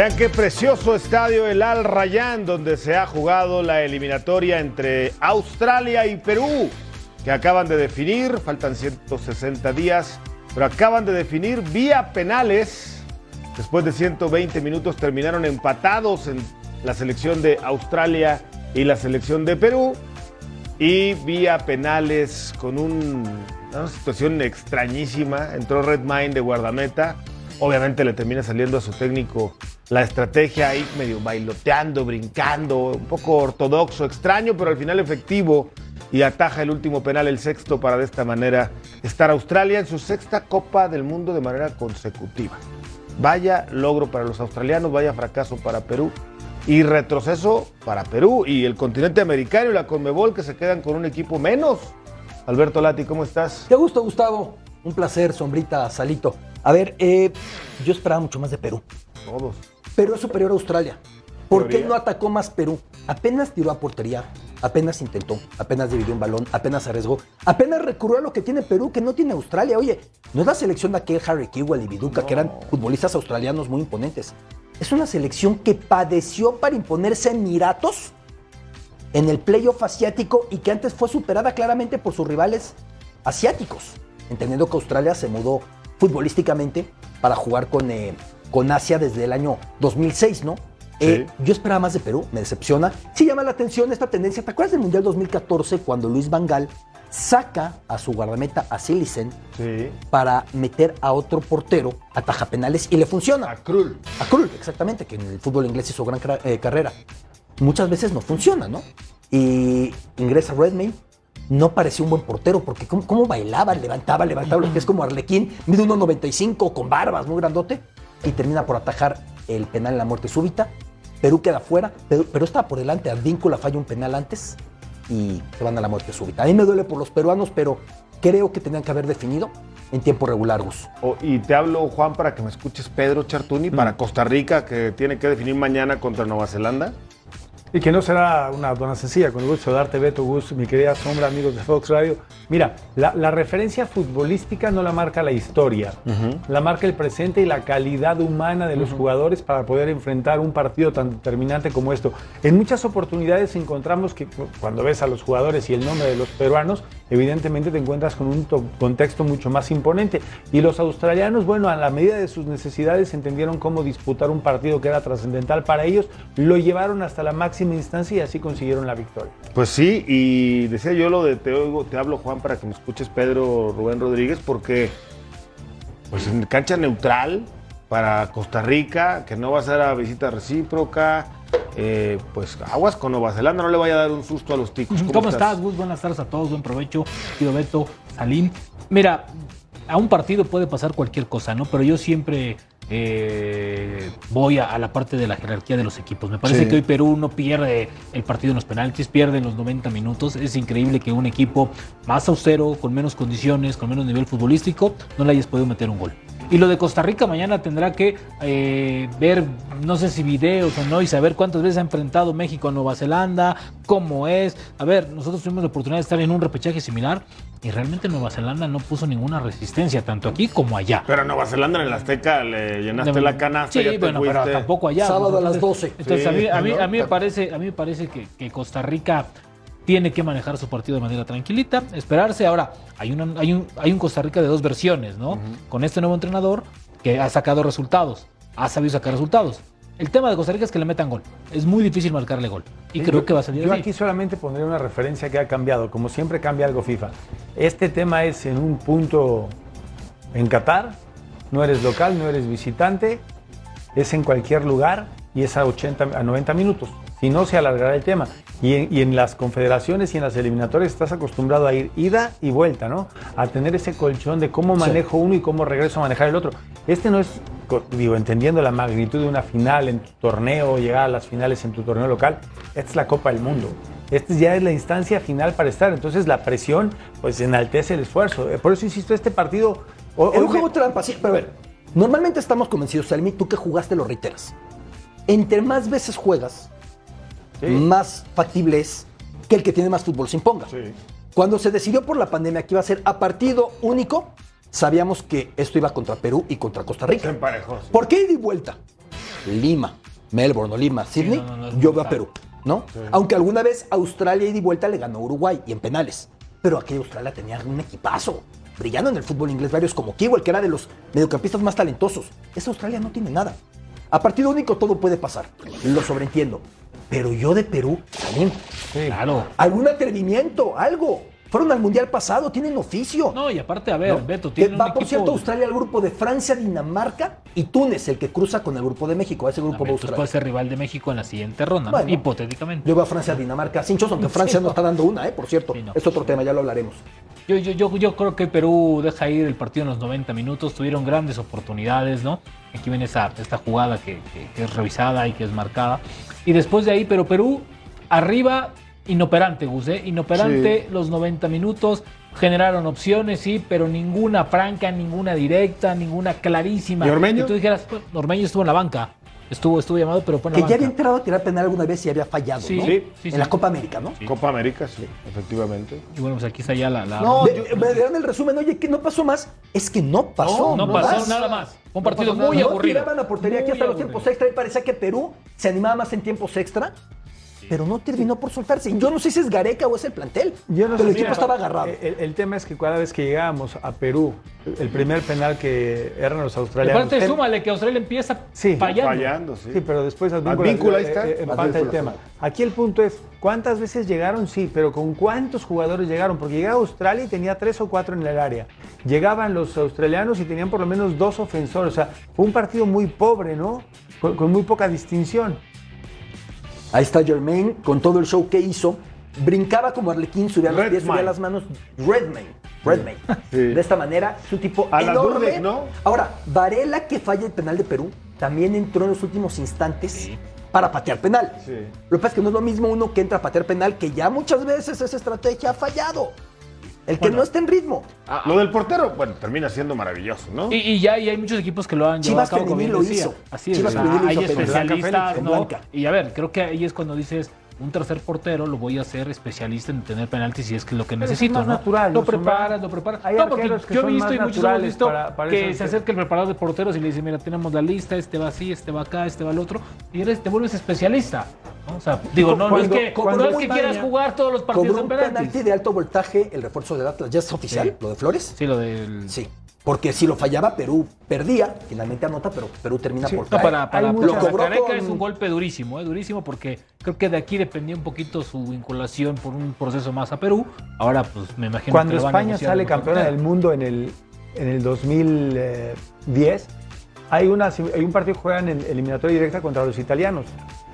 Vean qué precioso estadio el Al Rayyan, donde se ha jugado la eliminatoria entre Australia y Perú, que acaban de definir, faltan 160 días, pero acaban de definir vía penales. Después de 120 minutos terminaron empatados en la selección de Australia y la selección de Perú. Y vía penales con un- una situación extrañísima. Entró Redmine de guardameta. Obviamente le termina saliendo a su técnico la estrategia ahí medio bailoteando, brincando, un poco ortodoxo, extraño, pero al final efectivo. Y ataja el último penal, el sexto, para de esta manera estar Australia en su sexta Copa del Mundo de manera consecutiva. Vaya logro para los australianos, vaya fracaso para Perú y retroceso para Perú y el continente americano y la Conmebol que se quedan con un equipo menos. Alberto Lati, ¿cómo estás? Qué gusto, Gustavo. Un placer, Sombrita, Salito. A ver, eh, yo esperaba mucho más de Perú. Todos. Perú es superior a Australia. ¿Por qué no atacó más Perú? Apenas tiró a portería, apenas intentó, apenas dividió un balón, apenas arriesgó, apenas recurrió a lo que tiene Perú, que no tiene Australia. Oye, no es la selección de aquel Harry Kewell y Viduca, que eran futbolistas australianos muy imponentes. Es una selección que padeció para imponerse en Emiratos en el playoff asiático y que antes fue superada claramente por sus rivales asiáticos, entendiendo que Australia se mudó futbolísticamente para jugar con, eh, con Asia desde el año 2006, ¿no? Eh, yo esperaba más de Perú, me decepciona. Sí llama la atención esta tendencia. ¿Te acuerdas del Mundial 2014 cuando Luis Vangal saca a su guardameta a Silicen Sí. para meter a otro portero, ataja penales y le funciona? A Krul. A Krul, exactamente, que en el fútbol inglés hizo gran eh, carrera. Muchas veces no funciona, ¿no? Y ingresa Redmayne, no parecía un buen portero, porque cómo, cómo bailaba, levantaba, levantaba, lo que es como Arlequín, mide 1.95, con barbas, muy grandote, y termina por atajar el penal en la muerte súbita. Perú queda fuera, pero, pero estaba por delante, Advíncula falla un penal antes y se van a la muerte súbita. A mí me duele por los peruanos, pero creo que tenían que haber definido en tiempo regular, Gus. Oh, y te hablo, Juan, para que me escuches Pedro Chartuni, para Costa Rica, que tiene que definir mañana contra Nueva Zelanda. Y que no será una dona sencilla, con el gusto de darte Beto, Gus, mi querida Sombra, amigos de Fox Radio. Mira, la, la referencia futbolística no la marca la historia, la marca el presente y la calidad humana de los jugadores para poder enfrentar un partido tan determinante como esto. En muchas oportunidades encontramos que cu- cuando ves a los jugadores y el nombre de los peruanos, evidentemente te encuentras con un to- contexto mucho más imponente. Y los australianos, bueno, a la medida de sus necesidades entendieron cómo disputar un partido que era trascendental para ellos, lo llevaron hasta la máxima instancia y así consiguieron la victoria. Pues sí, y decía yo lo de te oigo, te hablo Juan para que me escuches Pedro Rubén Rodríguez, porque pues en cancha neutral para Costa Rica, que no va a ser a visita recíproca, eh, pues aguas con Nueva Zelanda, no le vaya a dar un susto a los ticos. ¿Cómo, estás, Gus? Buenas tardes a todos, buen provecho. Pido Beto, Salim. Mira, a un partido puede pasar cualquier cosa, ¿no? Pero yo siempre eh, voy a, a la parte de la jerarquía de los equipos. Me parece Sí. que hoy Perú no pierde el partido en los penaltis, pierde en los 90 minutos. Es increíble que un equipo más austero, con menos condiciones, con menos nivel futbolístico, no le hayas podido meter un gol. Y lo de Costa Rica mañana tendrá que eh, ver, no sé si videos o no, y saber cuántas veces ha enfrentado México a Nueva Zelanda, cómo es. A ver, nosotros tuvimos la oportunidad de estar en un repechaje similar y realmente Nueva Zelanda no puso ninguna resistencia, tanto aquí como allá. Pero a Nueva Zelanda en el Azteca le llenaste De- la canasta. Sí, ya te bueno, pero tampoco allá. Sábado a las Entonces- 12. Entonces, a, mí, a, mí, a mí me parece, a mí me parece que, que Costa Rica tiene que manejar su partido de manera tranquilita, esperarse. Ahora, hay, una, hay, un, hay un Costa Rica de dos versiones, ¿no? Con este nuevo entrenador que ha sacado resultados, ha sabido sacar resultados. El tema de Costa Rica es que le metan gol. Es muy difícil marcarle gol. Y creo Yo- que va a salir Yo así. aquí solamente pondré una referencia que ha cambiado. Como siempre cambia algo FIFA. Este tema es en un punto en Qatar. No eres local, no eres visitante. Es en cualquier lugar y es a 80 a 90 minutos. Si no, se alargará el tema. Y en, y en las confederaciones y en las eliminatorias estás acostumbrado a ir ida y vuelta, ¿no? A tener ese colchón de cómo manejo uno y cómo regreso a manejar el otro. Este no es, digo, entendiendo la magnitud de una final en tu torneo, llegar a las finales en tu torneo local, esta es la Copa del Mundo. Esta ya es la instancia final para estar. Entonces la presión, pues enaltece el esfuerzo. Eh, Por eso insisto, este partido... hoy un me- juego trampa, sí, pero a ver, normalmente estamos convencidos, Salmi, tú que jugaste lo reiteras. Entre más veces juegas, más factible es que el que tiene más fútbol se imponga. Sí. Cuando se decidió por la pandemia que iba a ser a partido único, sabíamos que esto iba contra Perú y contra Costa Se Rica. emparejó. sí. ¿Por qué ida y vuelta? Lima, Melbourne o Lima, Sydney, no, no, es yo veo a. Perú, ¿no? Aunque alguna vez Australia ida y vuelta le ganó a Uruguay y en penales. Pero aquella Australia tenía un equipazo, brillando en el fútbol inglés, varios como Kewell, que era de los mediocampistas más talentosos. Esa Australia no tiene nada. A partido único todo puede pasar, lo sobreentiendo. Pero yo de Perú, también, Claro. algún atrevimiento, algo. Fueron al mundial pasado, tienen oficio. No, y aparte, a ver, ¿no? Beto, tiene va, un por cierto, Australia al grupo de Francia, Dinamarca y Túnez, el que cruza con el grupo de México. A ese grupo Entonces Australia. puede ser rival de México en la siguiente ronda, hipotéticamente. Yo veo a Francia, Dinamarca, sin chos, aunque Francia no está dando una, ¿eh? por cierto. Sí, no. Es otro tema, ya lo hablaremos. Yo, yo, yo, yo creo que Perú deja ir el partido en los 90 minutos. Tuvieron grandes oportunidades, ¿no? Aquí viene esa, esta jugada que, que- que es revisada y que es marcada. Y después de ahí, pero Perú arriba, inoperante, Gus, ¿eh? Inoperante los 90 minutos. Generaron opciones, sí, pero ninguna franca, ninguna directa, ninguna clarísima. ¿Y Ormeño? Que tú dijeras, bueno, Ormeño estuvo en la banca. Estuvo, estuvo llamado, pero en Que la ya banca. había entrado a tirar penal alguna vez y había fallado, Sí, ¿no? sí, sí, en sí. la Copa América, ¿no? Copa América, sí, efectivamente. Y bueno, pues aquí está ya la... la- No, me dieron el resumen, oye, ¿qué no pasó más? Es que no pasó. no no pasó más. nada más. Fue un partido muy nada. no aburrido. tiraban a portería aquí Muy hasta los aburrido. tiempos extra y parecía que Perú se animaba más en tiempos extra, pero no terminó por soltarse. Yo no sé si es Gareca o es el plantel, Yo no pero el sé, equipo mira, estaba agarrado. El, el tema es que cada vez que llegábamos a Perú, el primer penal que eran los australianos. aparte, súmale que Australia empieza Sí. fallando. Fallando, sí. Sí, pero después Advíncula, Advíncula, ahí está. eh, eh, empata Advíncula, el tema. Aquí el punto es, ¿cuántas veces llegaron? Sí, pero ¿con cuántos jugadores llegaron? Porque llegaba Australia y tenía tres o cuatro en el área. Llegaban los australianos y tenían por lo menos dos ofensores. O sea, fue un partido muy pobre, ¿no? Con, con muy poca distinción. Ahí está Germain con todo el show que hizo. Brincaba como Arlequín, subía los pies, subía las manos. Redmayne. Redmayne. Sí. De esta manera, es un tipo A la enorme. ¿no? Ahora, Varela, que falla el penal de Perú, también entró en los últimos instantes para patear penal. Sí. Lo que pasa es que no es lo mismo uno que entra a patear penal, que ya muchas veces esa estrategia ha fallado. El que Bueno. no está en ritmo. Lo del portero, bueno, termina siendo maravilloso, ¿no? Y, y ya y hay muchos equipos que lo han llevado Chivas a cabo, como bien lo decía. hizo. Así es, Chivas Femenil lo hay hizo, pero especialistas, ¿no? Y a ver, creo que ahí es cuando dices, un tercer portero lo voy a hacer especialista en tener penaltis si es que es lo que Pero necesito, es más ¿no? natural, Lo preparas, más- lo preparas. hay no, porque que yo he visto y muchos hemos visto para- para que se acerca el preparador de porteros y le dice, mira, tenemos la lista, este va así, este va acá, este va al otro, y eres, te vuelves especialista. ¿no? O sea, digo, no, no es Cuando- que, cuando no es que quieras jugar todos los partidos en un penaltis. penalti de alto voltaje el refuerzo del Atlas. ¿Ya es oficial? Sí. ¿Lo de Flores? Sí, lo del... Sí. Porque si lo fallaba, Perú perdía. Finalmente anota, pero Perú termina por No, caer. para, para, Lo cobró con- es un golpe durísimo, ¿eh? durísimo, porque creo que de aquí dependía un poquito su vinculación por un proceso más a Perú. Ahora, pues me imagino Cuando que España sale campeona del mundo en el, en el 2010, hay, una, hay un partido que juegan en eliminatoria directa contra los italianos.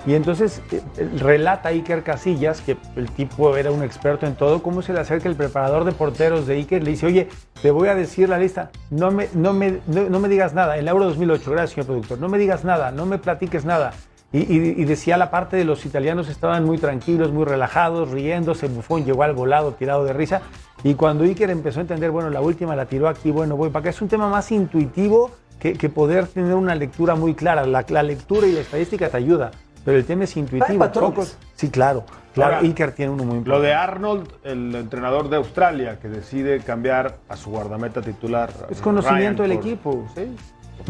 Y entonces eh, relata Iker Casillas, que el tipo era un experto en todo, cómo se le acerca el preparador de porteros de Iker, le dice, oye, te voy a decir la lista, no me, no me, no, me digas nada, en el Euro 2008, gracias señor productor, no me digas nada, no me platiques nada. Y, decía la parte de los italianos estaban muy tranquilos, muy relajados, riéndose, Bufón llegó al volado, tirado de risa. Y cuando Iker empezó a entender, bueno, la última la tiró aquí, bueno, voy para acá, es un tema más intuitivo que, que poder tener una lectura muy clara. La, la lectura y la estadística te ayuda, pero el tema es intuitivo. patrones. Pocos- sí, claro, claro, Ahora, Iker tiene uno muy Lo importante. de Arnold, el entrenador de Australia, que decide cambiar a su guardameta titular. Es eh, conocimiento Ryan, del por- equipo. Sí.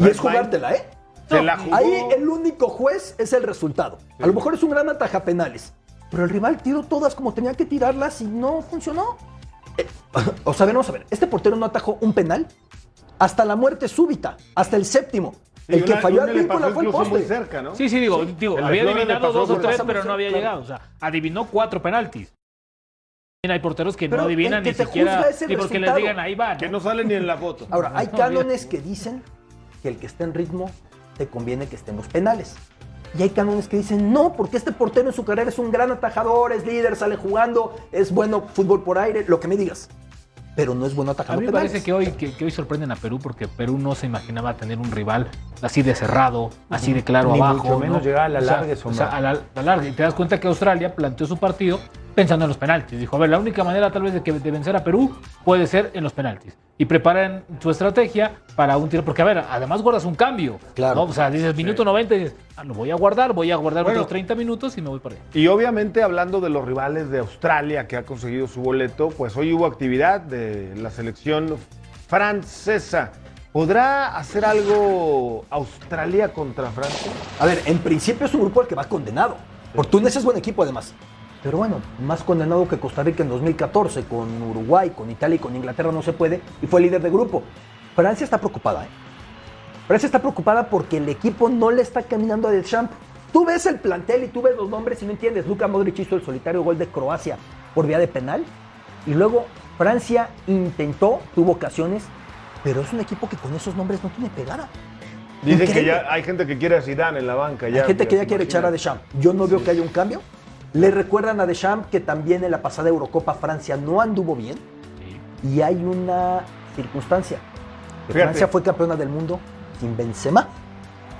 Y es jugártela, ¿eh? Se la jugó. Ahí el único juez es el resultado. A lo mejor es un gran ataja penales, pero el rival tiró todas como tenía que tirarlas y no funcionó. Eh, o sea, a ver, vamos a ver, este portero no atajó un penal hasta la muerte súbita, hasta el séptimo. El que falló una a le Advíncula pasó fue el poste. cerca, ¿no? Sí, sí, digo, digo había adivinado dos o tres, pero no había claro. llegado. O sea, adivinó cuatro penaltis. Hay porteros que Pero no adivinan que ni siquiera, ni porque les digan ahí va. ¿no? Que no sale ni en la foto. Ahora, hay No, cánones que dicen que el que esté en ritmo te conviene que esté en los penales. Y hay cánones que dicen, no, porque este portero en su carrera es un gran atajador, es líder, sale jugando, es bueno fútbol por aire, lo que me digas. Pero no es bueno A atajando mí me penales. parece que hoy, que, que hoy sorprenden a Perú porque Perú no se imaginaba tener un rival así de cerrado, así de claro Ni abajo. mucho menos ¿no? llegar a la O sea, larga, O sea, a la, a la larga. Y te das cuenta que Australia planteó su partido pensando en los penaltis. Dijo, a ver, la única manera tal vez de, que, de vencer a Perú puede ser en los penaltis. Y preparan su estrategia para un tiro. Porque, a ver, además guardas un cambio. Claro. ¿no? O sea, dices minuto 90 y dices, ah, lo voy a guardar, voy a guardar Bueno. otros 30 minutos y me voy para allá. Y obviamente hablando de los rivales de Australia que ha conseguido su boleto, pues hoy hubo actividad de la selección francesa. ¿Podrá hacer algo Australia contra Francia? A ver, en principio es un grupo al que va condenado. Por Túnez es buen equipo además. Pero bueno, más condenado que Costa Rica en 2014, con Uruguay, con Italia y con Inglaterra no se puede, y fue líder de grupo. Francia está preocupada, ¿eh? Francia está preocupada porque el equipo no le está caminando a Deschamps. Tú ves el plantel y tú ves los nombres y no entiendes. Luka Modric hizo el solitario gol de Croacia por vía de penal. Y luego Francia intentó, tuvo ocasiones, pero es un equipo que con esos nombres no tiene pegada. Dicen que Increíble. ya hay gente que quiere a Zidane en la banca. Ya, Hay gente que ya ¿te quiere echar a? Deschamps. Yo no veo que haya un cambio. Le recuerdan a Deschamps que también en la pasada Eurocopa Francia no anduvo bien. Y hay una circunstancia. Que. Francia fue campeona del mundo sin Benzema.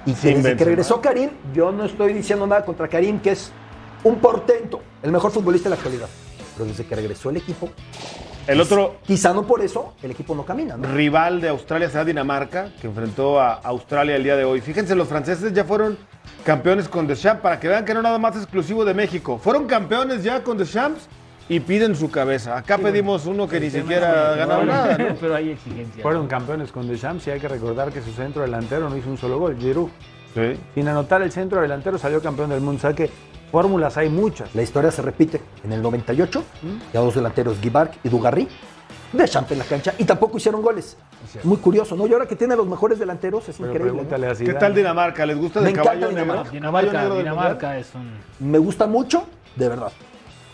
Y que desde que regresó Karim, yo no estoy diciendo nada contra Karim, que es un portento, el mejor futbolista de la actualidad. Pero desde que regresó el equipo, El otro quizá no por eso, el equipo no camina. ¿no? rival de Australia será Dinamarca, que enfrentó a Australia el día de hoy. Fíjense, los franceses ya fueron campeones con Deschamps, para que vean que no nada más exclusivo de México. Fueron campeones ya con Deschamps y piden su cabeza. Acá pedimos uno que ni siquiera ha ganado nada, ¿no? Pero hay exigencias. Fueron campeones con Deschamps y hay que recordar que su centro delantero no hizo un solo gol, Giroud. Sí. Sin anotar el centro delantero salió campeón del mundo. O sea que fórmulas hay muchas. La historia se repite. En el 98, ya dos delanteros, Guy Barc y Dugarry, Deschamps en la cancha y tampoco hicieron goles. Muy curioso, ¿no? Y ahora que tiene a los mejores delanteros, es Pero increíble. ¿no? ¿Qué tal Dinamarca? ¿Les gusta Me encanta caballo negro? Dinamarca. ¿Caballo Dinamarca, negro del Dinamarca es un. Me gusta mucho, de verdad.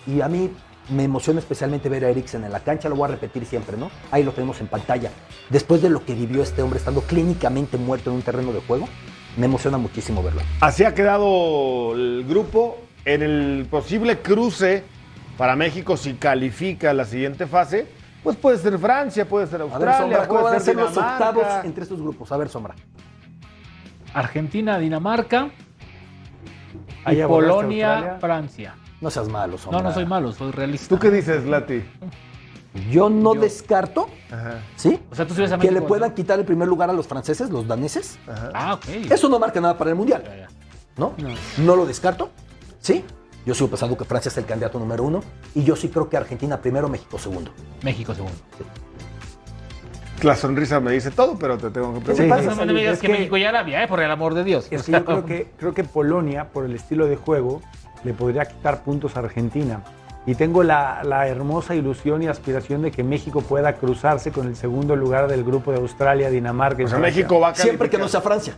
Y a mí me emociona especialmente ver a Eriksen en la cancha, lo voy a repetir siempre, ¿no? Ahí lo tenemos en pantalla. Después de lo que vivió este hombre estando clínicamente muerto en un terreno de juego, me emociona muchísimo verlo. Así ha quedado el grupo en el posible cruce para México si califica a la siguiente fase. Pues puede ser Francia, puede ser A ver, Australia, Sombra, ¿cómo van puede a ser ser los octavos entre estos grupos? A ver, Sombra. Argentina, Dinamarca y Polonia. Francia. No seas malo, Sombra. No, no soy malo, soy realista. ¿Tú qué dices, Lati? Yo no Yo- descarto, Ajá, ¿sí? O sea, tú sí ves a Que le puedan ¿no? quitar el primer lugar a los franceses, los daneses. ajá. Ah, ok. Eso no marca nada para el Mundial. Ya, ya. ¿no? No lo descarto, ¿sí? Yo sigo pensando que Francia es el candidato número uno y yo sí creo que Argentina primero, México segundo. México segundo. La sonrisa me dice todo, pero te tengo que preguntar. sí, No me digas Es que, que- México ya la vía, eh, por el amor de Dios. Es que yo creo que, creo que Polonia, por el estilo de juego, le podría quitar puntos a Argentina. Y tengo la, la hermosa ilusión y aspiración de que México pueda cruzarse con el segundo lugar del grupo de Australia, Dinamarca y O sea, Francia. México va a Siempre que no sea Francia.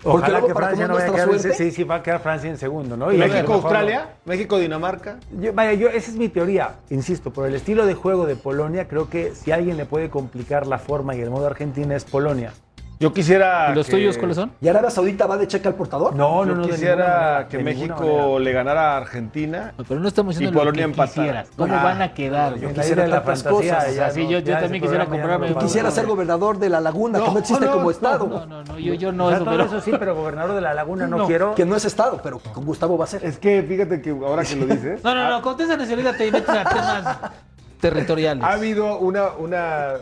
Porque Ojalá que para Francia no vaya a quedar, suerte, sí, sí, va a quedar Francia en segundo, ¿no? Y México, Australia, México, Dinamarca. Yo- vaya, yo, esa es mi teoría, insisto, por el estilo de juego de Polonia, creo que si alguien le puede complicar la forma y el modo Argentina es Polonia. Yo quisiera. ¿Y los que- tuyos cuáles son? ¿Y Arabia Saudita va de cheque al portador? No, Yo no, no. ninguna quisiera que México le ganara a Argentina. No, Pero no estamos Y diciendo Polonia lo que quisieras. ¿Cómo Ah, van a quedar? La quisiera la tantas fantasía, cosas. ya Así no- yo- yo también quisiera comprarme no ser gobernador de la laguna, que No, no existe no, como no, estado. No, no, no, yo, yo no, O sea, eso, todo pero- eso sí, pero gobernador de la laguna no, No. quiero. Que no es estado, pero con Gustavo va a ser. Es que fíjate que ahora que lo dices. No, no, no, con esa nacionalidad te metes a temas territoriales. Ha habido una, una,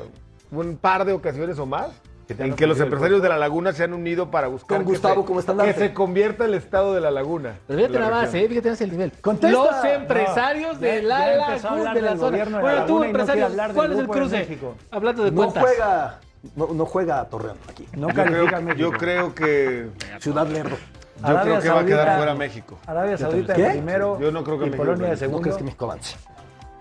un par de ocasiones o más en que los empresarios de la laguna se han unido para buscar Con que Gustavo se- como estandarte. que se convierta el estado de la laguna. Pero fíjate La nada más, eh, fíjate más el nivel. Contesta. Los empresarios No, de la a laguna, de la del zona. gobierno de la Bueno, tú, no empresario, ¿cuál es el cruce? Hablando de No cuentas. juega, no, no juega Torreón aquí. No Yo califica yo creo que Ciudad Lerdo. yo Arabia creo que va a quedar fuera México. Arabia Saudita ¿Qué? primero Yo no creo que y México Polonia de gane. ¿No segundo. crees que México avance?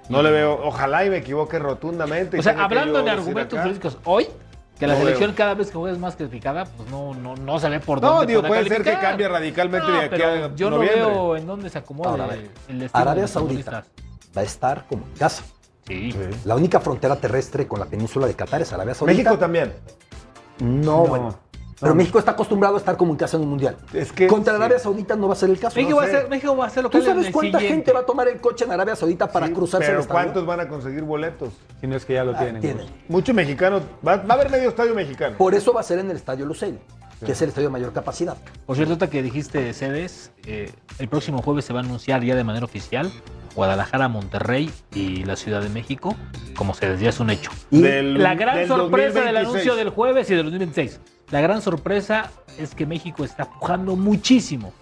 No le veo, ojalá y me equivoque rotundamente. O sea, hablando de argumentos políticos, hoy, que la No selección veo. cada vez que juega es más clasificada, pues no, no, no se ve por No, dónde digo, podrá puede ser que cambie radicalmente No, de aquí pero a yo no veo en dónde se acomode Ahora, a ver. el destino de Arabia los Saudita va a estar como en casa. Sí. La única frontera terrestre con la península de Qatar es Arabia Saudita. México también. No, No. bueno. Pero México está acostumbrado a estar como en casa en un mundial. Es que- Contra sí. Arabia Saudita no va a ser el caso. México, No va a ser, México va a ser lo ¿Tú que sabes el cuánta siguiente. gente va a tomar el coche en Arabia Saudita para Sí, cruzarse el Pero estadio? ¿cuántos van a conseguir boletos? Si no es que ya lo Ah, tienen. tienen. Mucho mexicano. Va, va a haber medio estadio mexicano. Por eso va a ser en el Estadio Lusail, que es el estadio de mayor capacidad. Por cierto, ahorita que dijiste sedes, eh, el próximo jueves se va a anunciar ya de manera oficial Guadalajara, Monterrey y la Ciudad de México como sedes, ya es un hecho. Y Del- La gran del sorpresa del 2026. anuncio del jueves y del 2026. La gran sorpresa es que México está pujando muchísimo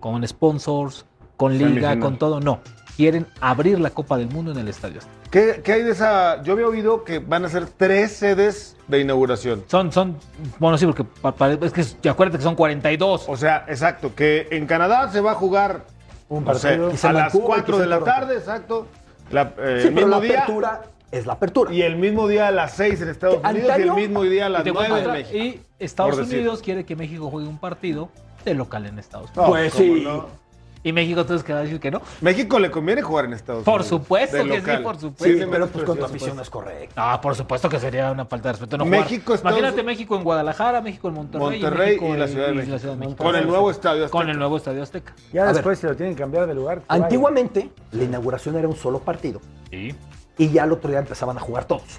con sponsors, con liga, con todo. No. quieren abrir la Copa del Mundo en el estadio. Azteca. ¿Qué, qué hay de esa? Yo había oído que van a ser tres sedes de inauguración. Son, son, bueno, sí, porque pa- pa- es que te acuérdate que son 42. O sea, exacto, que en Canadá se va a jugar Un no sé, partido. Quizá a las Vancouver, 4 de la tarde, exacto. La- eh, Sí, el pero mismo la día apertura es la apertura. y el mismo día a las 6 en Estados Que Unidos y el antaño- mismo día a las Y te 9 cuento en México. y Estados por decir. Unidos quiere que México juegue un partido de local en Estados No, Unidos. Pues ¿cómo sí. no? Y México entonces queda a decir que no. México le conviene jugar en Estados Por Unidos. supuesto de que sí, local. por supuesto. Sí, Sí, pero pues con tu afición no es correcto. Ah, por supuesto que sería una falta de respeto no México, jugar. Estados- Imagínate México en Guadalajara, México en Monterrey, Monterrey México y la en- Ciudad de y México. la Ciudad de México. Con el nuevo estadio. Con Azteca. el nuevo estadio Azteca. Ya A después, si lo tienen que cambiar de lugar. que vaya. Antiguamente, la inauguración era un solo partido Sí. Y ya al otro día empezaban a jugar todos.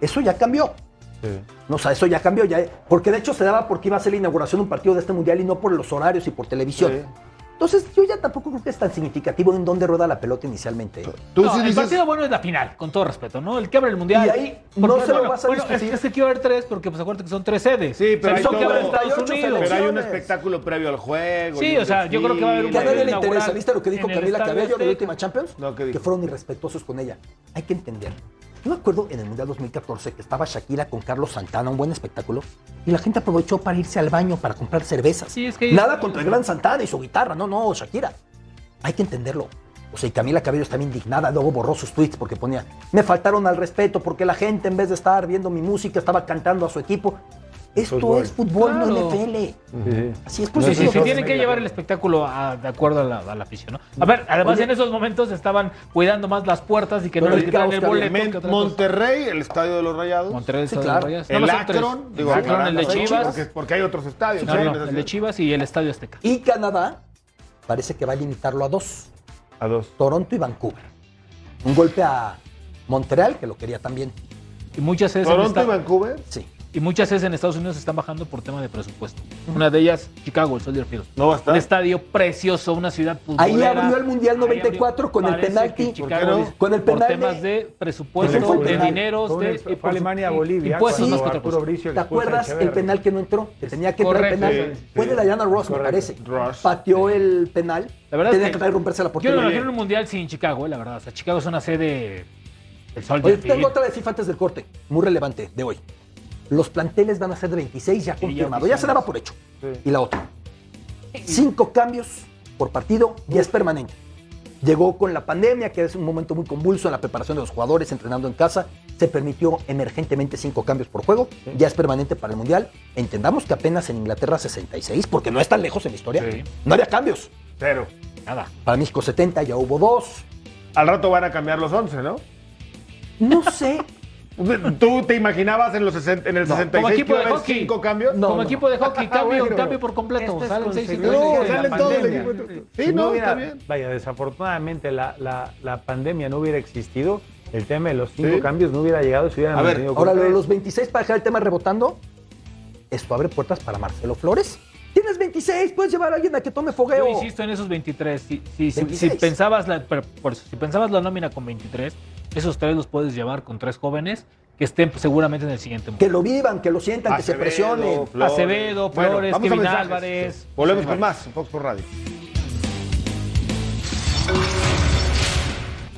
Eso ya cambió. No, o sea, eso ya cambió. Ya, porque de hecho se daba porque iba a ser la inauguración de un partido de este mundial y no por los horarios y por televisión. Sí. Entonces, yo ya tampoco creo que es tan significativo en dónde rueda la pelota inicialmente. ¿eh? Tú No, sí el partido bueno es la final, con todo respeto, ¿no? El que abre el mundial. Y ahí no se lo vas a bueno, es, discutir. es que quiero ver tres porque pues acuérdate que son tres sedes. Sí, pero O hay sea, son que todo- abre Estados 38 Unidos. pero hay un espectáculo previo al juego. Sí, o sea, yo creo que va a haber un Que a nadie le interesa. ¿Viste lo que dijo Camila Cabello en la Azteca. última Champions? No, ¿qué dijo? que fueron irrespetuosos con ella. Hay que entender. Yo me acuerdo en el Mundial 2014 que estaba Shakira con Carlos Santana, un buen espectáculo, y la gente aprovechó para irse al baño para comprar cervezas. Sí, es que- Nada contra el gran Santana y su guitarra, no, no, Shakira. Hay que entenderlo. O sea, y Camila Cabello estaba indignada, luego borró sus tweets porque ponía, me faltaron al respeto porque la gente en vez de estar viendo mi música estaba cantando a su equipo. Esto Fútbol. es fútbol, Claro. no NFL. Sí, sí. Así es por Sí, sí, tienen que llevar el espectáculo a- de acuerdo a la, a la afición, ¿no? A ver, además Oye. en esos momentos estaban cuidando más las puertas y que no les el quitaran el boleto. Que. Monterrey, el estadio de los Rayados. Monterrey, Sí, Estadio claro. Rayas. el Nada más son tres. Akron, digo, El Akron, el de Chivas. Porque, porque hay otros estadios. No, no, el de. Chivas y el Estadio Azteca. Y Canadá parece que va a limitarlo a dos. A dos. Toronto y Vancouver. Un golpe a Montreal, que lo quería también. Y muchas en Toronto y Vancouver. Sí. Y muchas sedes en Estados Unidos están bajando por tema de presupuesto. Una de ellas, Chicago, el Soldier Field. No va a estar. Un estadio precioso, una ciudad Ahí futbolera. abrió el Mundial Ahí 94 con el penalti. Chicago ¿Por no? Con el por penal de- temas de presupuesto, el de penal. dineros, de por- Alemania, Bolivia, impuestos, cosa. Bricio le ¿Te acuerdas el penal que no entró? Que tenía que entrar el penal. Sí, Fue sí. de Diana Ross, me parece. Ross. Pateó el penal. La verdad tenía es que, que- tratar de romperse la Yo no portería. me imagino un mundial sin Chicago, eh, la verdad. O sea, Chicago es una sede del Soldier Oye, Field. tengo otra de FIFA antes del corte, muy relevante de hoy. Los planteles van a ser de 26 ya confirmado, ya se daba por hecho. Y la otra. Cinco cambios por partido ya es permanente. Llegó con la pandemia, que es un momento muy convulso en la preparación de los jugadores, entrenando en casa. Se permitió emergentemente cinco cambios por juego. Ya es permanente para el Mundial. Entendamos que apenas en Inglaterra 66, porque no es tan lejos en la historia, Sí. no había cambios. Cero. Nada. Para México 70 ya hubo dos. Al rato van a cambiar los 11, ¿no? No sé. ¿Tú te imaginabas en, los 60, en el No. 66 Como equipo de hockey. cinco cambios? No, Como no. equipo de hockey, cambio, bueno. cambio por completo. Es Salen seis No, salen el equipo. Sí, Si no, hubiera- está bien. Vaya, desafortunadamente la, la, la pandemia no hubiera existido, el tema de los cinco Sí. cambios no hubiera llegado si hubieran A ver, Ahora, lo de los 26 para dejar el tema rebotando, esto abre puertas para Marcelo Flores. Tienes 26, puedes llevar a alguien a que tome fogueo. Yo insisto en esos 23. Si, si- si- 26. si pensabas la, pero por eso, si pensabas la nómina con 23, esos tres los puedes llevar con tres jóvenes que estén seguramente en el siguiente Que mundial. lo vivan, que lo sientan, que se presionen. Flores. Acevedo, Flores, Kevin. Álvarez. Volvemos con más, en Fox por Radio.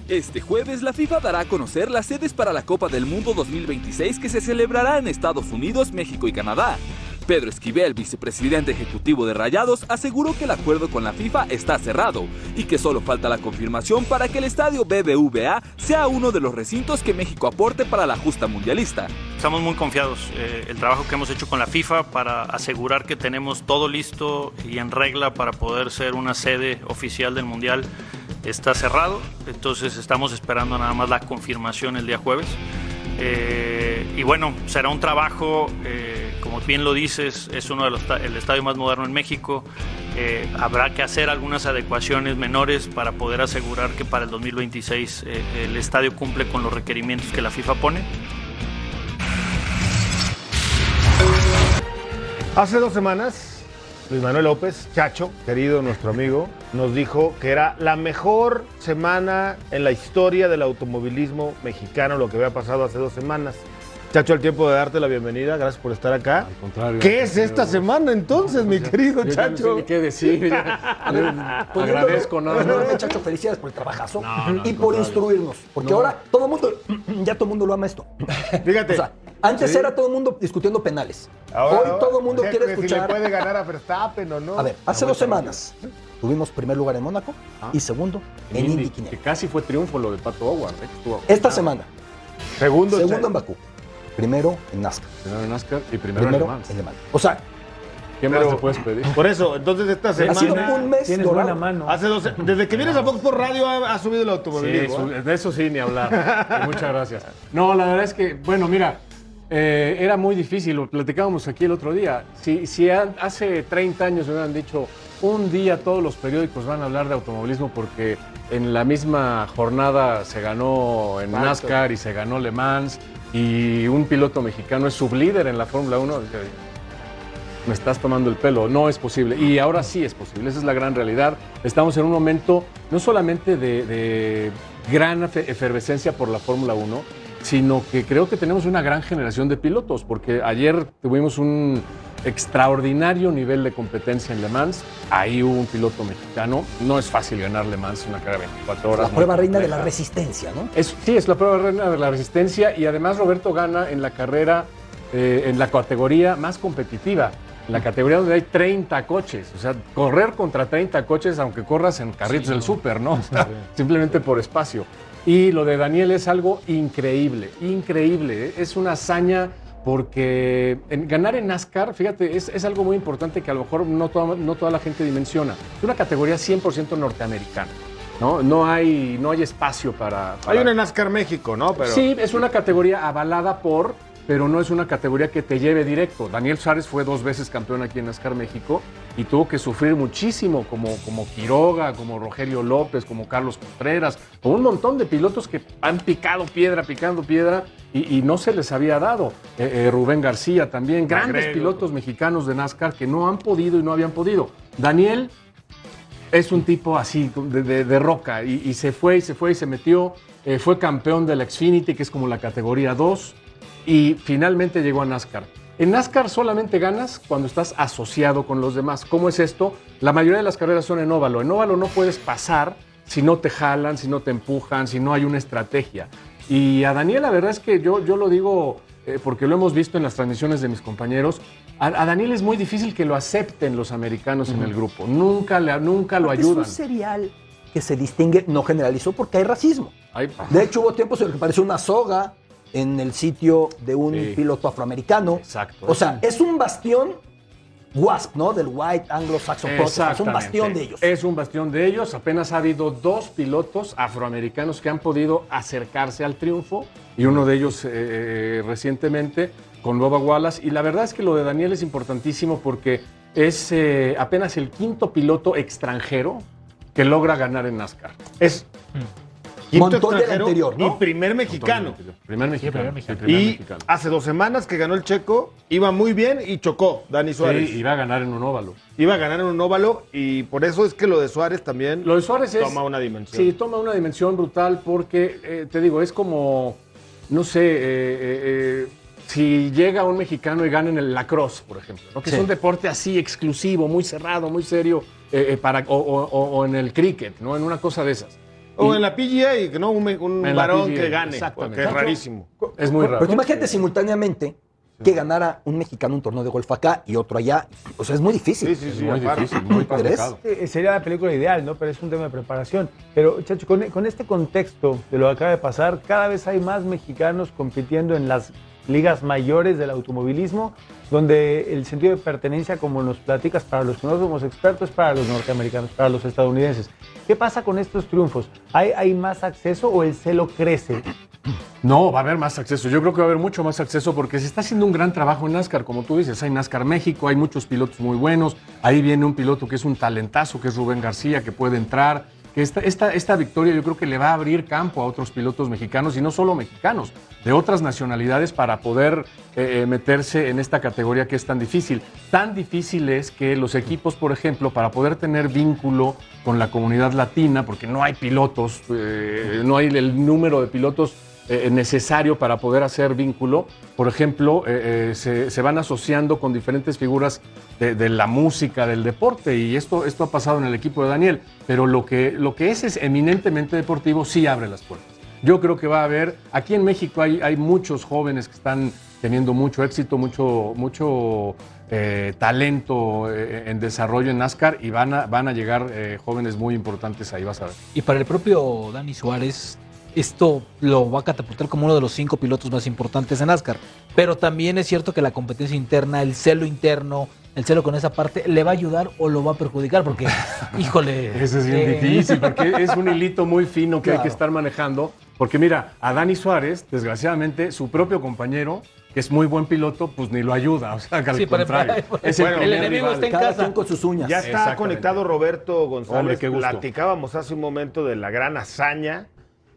Este jueves la FIFA dará a conocer las sedes para la Copa del Mundo 2026 que se celebrará en Estados Unidos, México y Canadá. Pedro Esquivel, vicepresidente ejecutivo de Rayados, aseguró que el acuerdo con la FIFA está cerrado y que solo falta la confirmación para que el estadio BBVA sea uno de los recintos que México aporte para la justa mundialista. Estamos muy confiados. Eh, el trabajo que hemos hecho con la FIFA para asegurar que tenemos todo listo y en regla para poder ser una sede oficial del Mundial está cerrado. Entonces estamos esperando nada más la confirmación el día jueves. Eh, y bueno, será un trabajo, eh, como bien lo dices, es uno de los el estadio más moderno en México. Eh, habrá que hacer algunas adecuaciones menores para poder asegurar que para el 2026 eh, el estadio cumple con los requerimientos que la FIFA pone. Hace dos semanas, Luis Manuel López, Chacho, querido nuestro amigo, nos dijo que era la mejor semana en la historia del automovilismo mexicano, lo que había pasado hace dos semanas. Chacho, el tiempo de darte la bienvenida. Gracias por estar acá. Al contrario. ¿Qué es esta semana entonces, mi querido Yo ya no sé Chacho? ni qué decir. ya. Pues, Agradezco no, nada no, muchacho, felicidades por el trabajazo No, no, y por contrario. instruirnos. Porque ahora todo el mundo, ya todo el mundo lo ama esto. Fíjate. O sea, antes Sí. era todo el mundo discutiendo penales. Ahora- Hoy todo el mundo que- quiere Si le escuchar. puede ganar a Verstappen o no. A ver, hace dos semanas tuvimos primer lugar en Mónaco Ah. y segundo en Indy, Indy que 500. casi fue triunfo lo de Pato Howard. ¿eh? Esta semana, Segundo, segundo en Chacho. Bakú, primero en NASCAR, Primero en NASCAR y primero, primero en Le Mans. en Le Mans. O sea, ¿Qué más te puedes pedir? Por eso, entonces esta ha sido semana. un mes Tienes dorado. buena mano. Hace dos, desde que vienes a Fox por Radio ha, ha subido el Sí, automovilismo. su- ¿eh? de eso sí, ni hablar. Muchas gracias. No, la verdad es que, bueno, mira, eh, era muy difícil, lo platicábamos aquí el otro día. Si, si a- hace 30 años me hubieran dicho, un día todos los periódicos van a hablar de automovilismo porque en la misma jornada se ganó en NASCAR y se ganó Le Mans y un piloto mexicano es sublíder en la Fórmula 1, me estás tomando el pelo, no es posible. Y ahora sí es posible, esa es la gran realidad. Estamos en un momento no solamente de, gran efe- efervescencia por la Fórmula 1, sino que creo que tenemos una gran generación de pilotos, porque ayer tuvimos un extraordinario nivel de competencia en Le Mans. Ahí hubo un piloto mexicano. No es fácil ganar Le Mans una carrera de 24 horas. La prueba reina de la resistencia, ¿no? Es- sí, es la prueba reina de la resistencia y además Roberto gana en la carrera, eh, en la categoría más competitiva, en la categoría donde hay 30 coches. O sea, correr contra 30 coches, aunque corras en carritos del súper, ¿no? O sea, simplemente por espacio. Y lo de Daniel es algo increíble, increíble. ¿eh? Es una hazaña porque en- ganar en NASCAR, fíjate, es, es algo muy importante que a lo mejor no toda, no toda la gente dimensiona. Es una categoría 100% norteamericana. ¿no? No, hay, no hay espacio para, Hay una en NASCAR México, ¿no? Pero Sí, es una categoría avalada por, pero no es una categoría que te lleve directo. Daniel Suárez fue dos veces campeón aquí en NASCAR México y tuvo que sufrir muchísimo, como, como Quiroga, como Rogelio López, como Carlos Contreras, como un montón de pilotos que han picado piedra, picando piedra y, y no se les había dado. Eh, eh, Rubén García también, grandes Agrego. pilotos mexicanos de NASCAR que no han podido y no habían podido. Daniel es un tipo así, de, de- de roca, y, y se fue y se fue y se metió. eh, fue campeón de la Xfinity, que es como la categoría 2, y finalmente llegó a NASCAR. En NASCAR solamente ganas cuando estás asociado con los demás. ¿Cómo es esto? La mayoría de las carreras son en óvalo. En óvalo no puedes pasar si no te jalan, si no te empujan, si no hay una estrategia. Y a Daniel, la verdad es que yo, yo lo digo eh, porque lo hemos visto en las transmisiones de mis compañeros. A, a Daniel es muy difícil que lo acepten los americanos en el grupo. Nunca, le, nunca lo Es ayudan. un serial que se distingue, no generalizó porque hay racismo. Ay, De hecho, hubo tiempos en los que pareció una soga en el sitio de un Sí. piloto afroamericano. Exacto. O sea, es un bastión WASP, ¿no? Del White Anglo-Saxon. Es un bastión de ellos. Es un bastión de ellos. Apenas ha habido dos pilotos afroamericanos que han podido acercarse al triunfo y uno de ellos eh, eh, recientemente con Boba Wallace. Y la verdad es que lo de Daniel es importantísimo porque es eh, apenas el quinto piloto extranjero que logra ganar en NASCAR. es quinto Montón del extranjero anterior, ¿no? y primer mexicano. Primer mexicano. sí, primer Y mexicano. hace dos semanas que ganó el checo, iba muy bien y chocó Dani Suárez. Sí, iba a ganar en un óvalo. Iba a ganar en un óvalo y por eso es que lo de Suárez también Lo de Suárez es. toma una dimensión. Sí, toma una dimensión brutal porque, eh, te digo, es como, no sé, eh, eh, eh, si llega un mexicano y gana en el lacrosse, por ejemplo, ¿no? que Sí. es un deporte así exclusivo, muy cerrado, muy serio, eh, eh, para, o, o- o- o en el cricket, ¿no? En una cosa de esas. O Y- en la PGA, y que no un, un varón PGA, que gane, exactamente. porque es rarísimo. Es muy raro. Pero imagínate simultáneamente que ganara un mexicano un torneo de golf acá y otro allá. O sea, es muy difícil. Sí, sí, sí. muy aparte. difícil, muy complicado. Eh, Sería la película ideal, ¿no? Pero es un tema de preparación. Pero, Chacho, con, con este contexto de lo que acaba de pasar, cada vez hay más mexicanos compitiendo en las ligas mayores del automovilismo, donde el sentido de pertenencia, como nos platicas, para los que no somos expertos, es para los norteamericanos, para los estadounidenses. ¿Qué pasa con estos triunfos? ¿Hay, más acceso o el celo crece? No, va a haber más acceso. Yo creo que va a haber mucho más acceso porque se está haciendo un gran trabajo en NASCAR, como tú dices. Hay NASCAR México, hay muchos pilotos muy buenos. Ahí viene un piloto que es un talentazo, que es Rubén García, que puede entrar. Esta, esta, esta victoria yo creo que le va a abrir campo a otros pilotos mexicanos y no solo mexicanos, de otras nacionalidades para poder eh, eh, meterse en esta categoría que es tan difícil. Tan difícil es que los equipos, por ejemplo, para poder tener vínculo con la comunidad latina, porque no hay pilotos, eh, no hay el número de pilotos eh, necesario para poder hacer vínculo. Por ejemplo, eh, eh, se, van asociando con diferentes figuras de, la música, del deporte, y esto, esto ha pasado en el equipo de Daniel. Pero lo que, lo que es, es eminentemente deportivo sí abre las puertas. Yo creo que va a haber, aquí en México hay, hay muchos jóvenes que están teniendo mucho éxito, mucho, mucho eh, talento eh, en desarrollo en NASCAR y van a, van a llegar eh, jóvenes muy importantes ahí, vas a ver. Y para el propio Dani Suárez, esto lo va a catapultar como uno de los cinco pilotos más importantes en NASCAR. Pero también es cierto que la competencia interna, el celo interno, el celo con esa parte, le va a ayudar o lo va a perjudicar, porque, híjole. Eso es bien eh, difícil, porque es un hilito muy fino que hay que estar manejando. Porque mira, a Dani Suárez, desgraciadamente, su propio compañero, que es muy buen piloto, pues ni lo ayuda. O sea, que al Sí, para- contrario. para- es el, Bueno, el enemigo rival. está en Cada casa. con sus uñas. Ya está conectado Roberto González. Hombre, qué gusto. Platicábamos hace un momento de la gran hazaña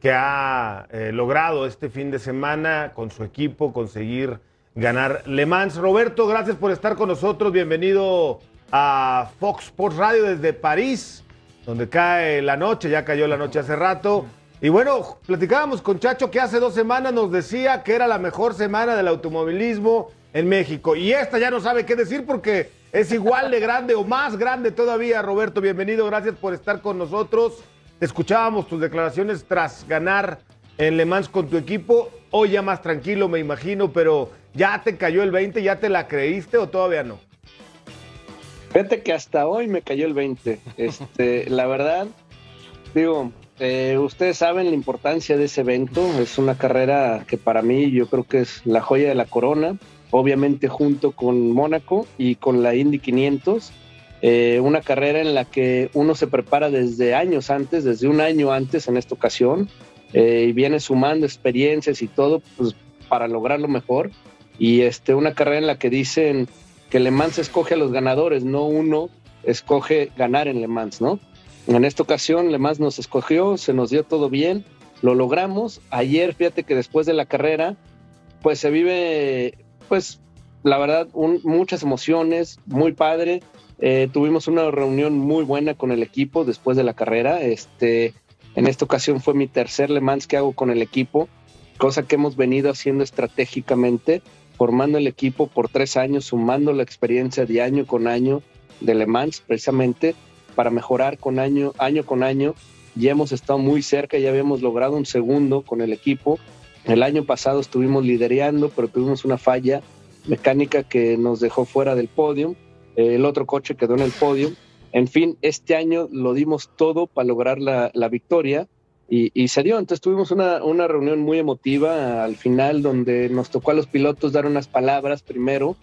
que ha eh, logrado este fin de semana con su equipo conseguir ganar Le Mans. Roberto, gracias por estar con nosotros. Bienvenido a Fox Sports Radio desde París, donde cae la noche. Ya cayó la noche hace rato. Y bueno, platicábamos con Chacho que hace dos semanas nos decía que era la mejor semana del automovilismo en México. Y esta ya no sabe qué decir porque es igual de grande o más grande todavía. Roberto, bienvenido, gracias por estar con nosotros. Escuchábamos tus declaraciones tras ganar en Le Mans con tu equipo. Hoy ya más tranquilo, me imagino, pero ¿ya te cayó el 20? ¿Ya te la creíste o todavía no? Fíjate que hasta hoy me cayó el 20. Este, la verdad, digo, eh, ustedes saben la importancia de ese evento. Es una carrera que para mí yo creo que es la joya de la corona. Obviamente junto con Mónaco y con la Indy 500. Eh, una carrera en la que uno se prepara desde años antes, desde un año antes en esta ocasión, eh, y viene sumando experiencias y todo pues, para lograrlo mejor. Y este, una carrera en la que dicen que Le Mans escoge a los ganadores, no uno escoge ganar en Le Mans, ¿no? En esta ocasión Le Mans nos escogió, se nos dio todo bien, lo logramos. Ayer, fíjate que después de la carrera, pues se vive, pues la verdad, muchas emociones, muy padre. Eh, tuvimos una reunión muy buena con el equipo después de la carrera. Este, en esta ocasión fue mi tercer Le Mans que hago con el equipo, cosa que hemos venido haciendo estratégicamente formando el equipo por tres años, sumando la experiencia de año con año de Le Mans, precisamente para mejorar con año, año con año. Ya hemos estado muy cerca, ya habíamos logrado un segundo con el equipo. El año pasado estuvimos liderando, pero tuvimos una falla mecánica que nos dejó fuera del podio. El otro coche quedó en el podio. En fin, este año lo dimos todo para lograr la, la victoria y, y se dio. Entonces tuvimos una, una reunión muy emotiva al final donde nos tocó a los pilotos dar unas palabras primero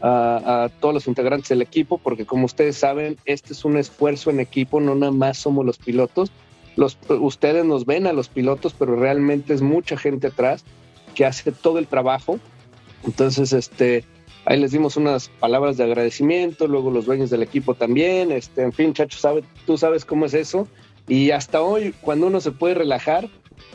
a, a todos los integrantes del equipo, porque como ustedes saben, este es un esfuerzo en equipo, no nada más somos los pilotos. Los, ustedes nos ven a los pilotos, pero realmente es mucha gente atrás que hace todo el trabajo. Entonces, este, ahí les dimos unas palabras de agradecimiento, luego los dueños del equipo también, este, en fin, Chacho, sabe, tú sabes cómo es eso. Y hasta hoy, cuando uno se puede relajar,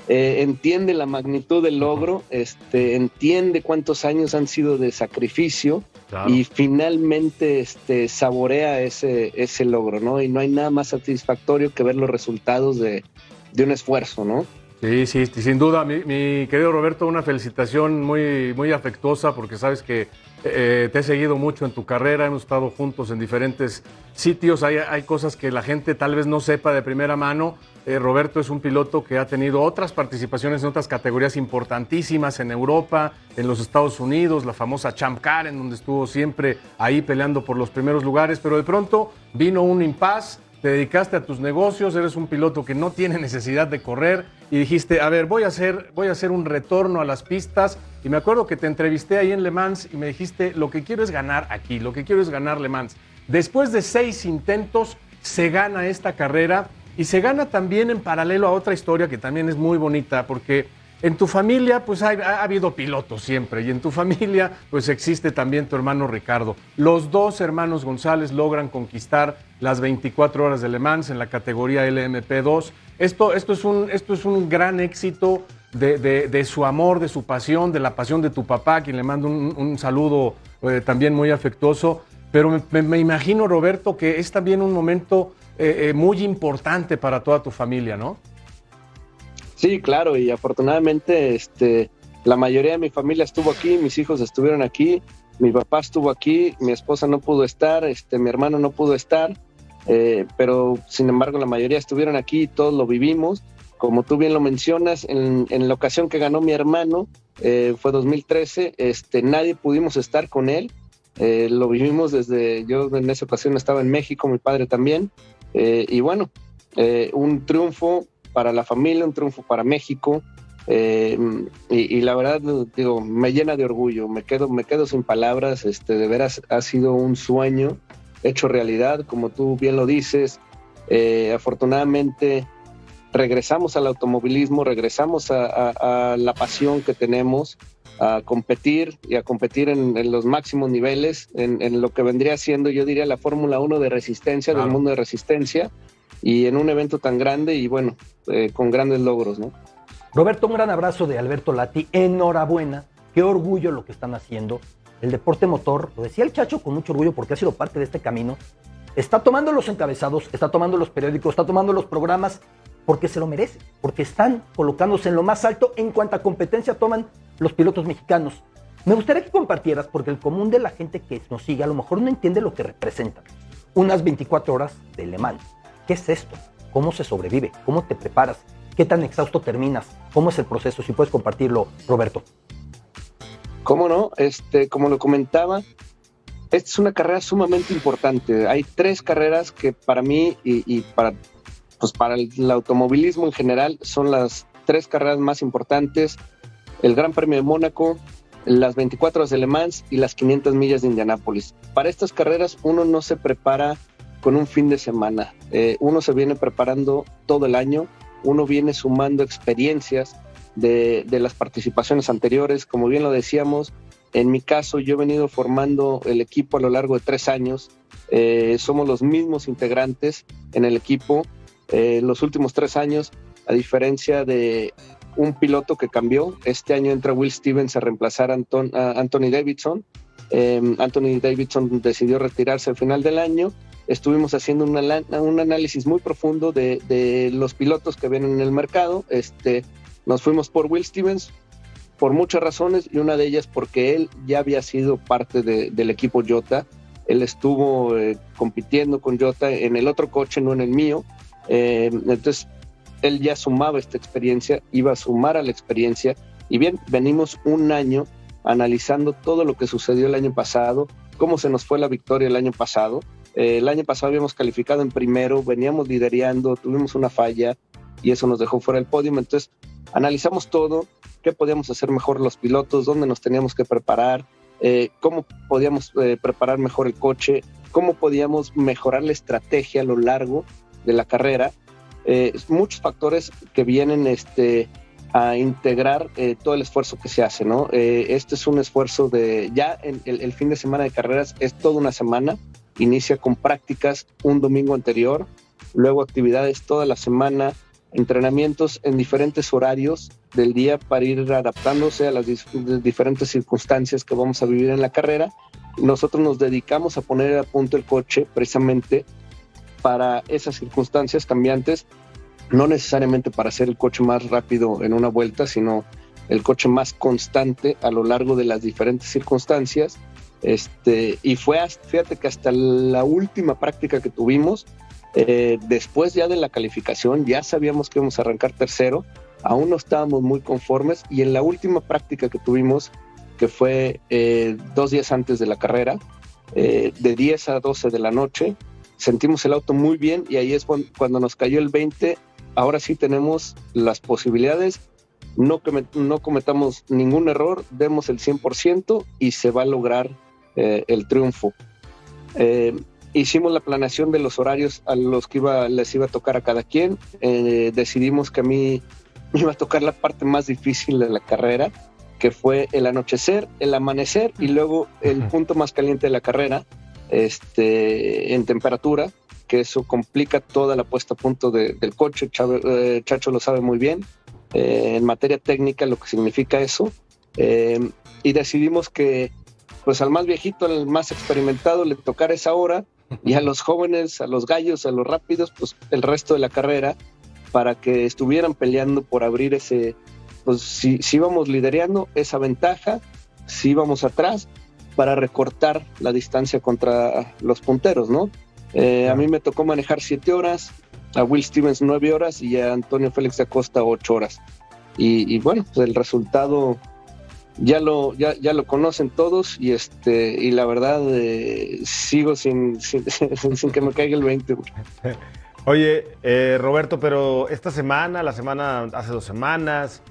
eh, entiende la magnitud del logro, este, entiende cuántos años han sido de sacrificio Claro. y finalmente este, saborea ese, ese logro, ¿no? Y no hay nada más satisfactorio que ver los resultados de, de un esfuerzo, ¿no? Sí, sí, sin duda. Mi, querido Roberto, una felicitación muy, muy afectuosa porque sabes que eh, te he seguido mucho en tu carrera, hemos estado juntos en diferentes sitios, hay, hay cosas que la gente tal vez no sepa de primera mano. Eh, Roberto es un piloto que ha tenido otras participaciones en otras categorías importantísimas en Europa, en los Estados Unidos, la famosa Champ Car, en donde estuvo siempre ahí peleando por los primeros lugares, pero de pronto vino un impasse te dedicaste a tus negocios, eres un piloto que no tiene necesidad de correr y dijiste, a ver, voy a hacer, voy a hacer un retorno a las pistas. Y me acuerdo que te entrevisté ahí en Le Mans y me dijiste, lo que quiero es ganar aquí, lo que quiero es ganar Le Mans. Después de seis intentos, se gana esta carrera y se gana también en paralelo a otra historia que también es muy bonita, porque en tu familia, pues ha, habido pilotos siempre, y en tu familia, pues existe también tu hermano Ricardo. Los dos hermanos González logran conquistar las 24 horas de Le Mans en la categoría LMP2. Esto, esto, es, un, esto es un gran éxito de, su amor, de su pasión, de la pasión de tu papá, quien le mando un, saludo eh, también muy afectuoso. Pero me imagino, Roberto, que es también un momento eh, eh, muy importante para toda tu familia, ¿no? Sí, claro, y afortunadamente este, la mayoría de mi familia estuvo aquí, mis hijos estuvieron aquí, mi papá estuvo aquí, mi esposa no pudo estar, este, mi hermano no pudo estar, eh, pero sin embargo la mayoría estuvieron aquí todos lo vivimos. Como tú bien lo mencionas, en, la ocasión que ganó mi hermano, eh, fue 2013, este, nadie pudimos estar con él, eh, lo vivimos desde, yo en esa ocasión estaba en México, mi padre también, y bueno, un triunfo para la familia, un triunfo para México, y, y, la verdad digo me llena de orgullo me quedo me quedo sin palabras este de veras ha sido un sueño hecho realidad, como tú bien lo dices. Eh, afortunadamente regresamos al automovilismo, regresamos a, la pasión que tenemos, a competir y a competir en, los máximos niveles, en, lo que vendría siendo, yo diría, la Fórmula 1 de resistencia, del mundo de resistencia, y en un evento tan grande y bueno, eh, con grandes logros, ¿no? Roberto, un gran abrazo de Alberto Lati, enhorabuena, qué orgullo lo que están haciendo el deporte motor, lo decía el Chacho con mucho orgullo porque ha sido parte de este camino, está tomando los encabezados, está tomando los periódicos, está tomando los programas porque se lo merece, porque están colocándose en lo más alto en cuanta competencia toman los pilotos mexicanos. Me gustaría que compartieras, porque el común de la gente que nos sigue a lo mejor no entiende lo que representan. Unas 24 horas de Le Mans. ¿Qué es esto? ¿Cómo se sobrevive? ¿Cómo te preparas? ¿Qué tan exhausto terminas? ¿Cómo es el proceso? Si puedes compartirlo, Roberto. ¿Cómo no? Este, como lo comentaba, esta es una carrera sumamente importante. Hay tres carreras que para mí y, para, pues para el, automovilismo en general son las tres carreras más importantes. El Gran Premio de Mónaco, las 24 horas de Le Mans y las 500 millas de Indianápolis. Para estas carreras uno no se prepara con un fin de semana. Eh, uno se viene preparando todo el año, uno viene sumando experiencias, de, las participaciones anteriores. Como bien lo decíamos, en mi caso yo he venido formando el equipo a lo largo de tres años. Eh, somos los mismos integrantes en el equipo. Eh, los últimos tres años, a diferencia de un piloto que cambió, este año entra Will Stevens a reemplazar a, Anthony Davidson. Eh, Anthony Davidson decidió retirarse al final del año. Estuvimos haciendo un análisis muy profundo de, de, los pilotos que vienen en el mercado. Este, nos fuimos por Will Stevens por muchas razones y una de ellas porque él ya había sido parte del equipo Jota. Él estuvo eh, compitiendo con Jota en el otro coche, no en el mío. Eh, entonces, él ya sumaba esta experiencia, iba a sumar a la experiencia. Y bien, venimos un año analizando todo lo que sucedió el año pasado, cómo se nos fue la victoria el año pasado. Eh, el año pasado habíamos calificado en primero, veníamos liderando, tuvimos una falla y eso nos dejó fuera del podio. Entonces, analizamos todo, qué podíamos hacer mejor los pilotos, dónde nos teníamos que preparar, eh, cómo podíamos eh, preparar mejor el coche, cómo podíamos mejorar la estrategia a lo largo de la carrera. Muchos factores que vienen este, a integrar todo el esfuerzo que se hace, ¿no? este es un esfuerzo de, ya el fin de semana de carreras es toda una semana, inicia con prácticas un domingo anterior, luego actividades toda la semana, entrenamientos en diferentes horarios del día para ir adaptándose a las diferentes circunstancias que vamos a vivir en la carrera. Nosotros nos dedicamos a poner a punto el coche precisamente para esas circunstancias cambiantes, no necesariamente para hacer el coche más rápido en una vuelta, sino el coche más constante a lo largo de las diferentes circunstancias. Este, y fue, fíjate que hasta la última práctica que tuvimos, eh, después ya de la calificación, ya sabíamos que íbamos a arrancar tercero, aún no estábamos muy conformes y en la última práctica que tuvimos, que fue eh, dos días antes de la carrera, eh, de 10 a 12 de la noche, sentimos el auto muy bien y ahí es cuando nos cayó el 20. Ahora sí tenemos las posibilidades, no, no cometamos ningún error, demos el 100% y se va a lograr el triunfo hicimos la planeación de los horarios a los que iba, les iba a tocar a cada quien. Eh, decidimos que a mí me iba a tocar la parte más difícil de la carrera, que fue el anochecer, el amanecer y luego el punto más caliente de la carrera, este, en temperatura, que eso complica toda la puesta a punto del coche. Eh, Chacho lo sabe muy bien. Eh, en materia técnica, lo que significa eso. y decidimos que pues al más viejito, al más experimentado, le tocara esa hora y a los jóvenes, a los gallos, a los rápidos, pues el resto de la carrera para que estuvieran peleando por abrir ese, pues si, si íbamos liderando esa ventaja, si íbamos atrás, para recortar la distancia contra los punteros, ¿no? Eh, a mí me tocó manejar siete horas, a Will Stevens nueve horas y a Antonio Félix de Acosta ocho horas. Y, y bueno, pues el resultado ya lo, ya, ya lo conocen todos y este y la verdad eh, sigo sin, sin, sin, que me caiga el 20. güey. Oye, eh, Roberto, pero esta semana, la semana, hace dos semanas,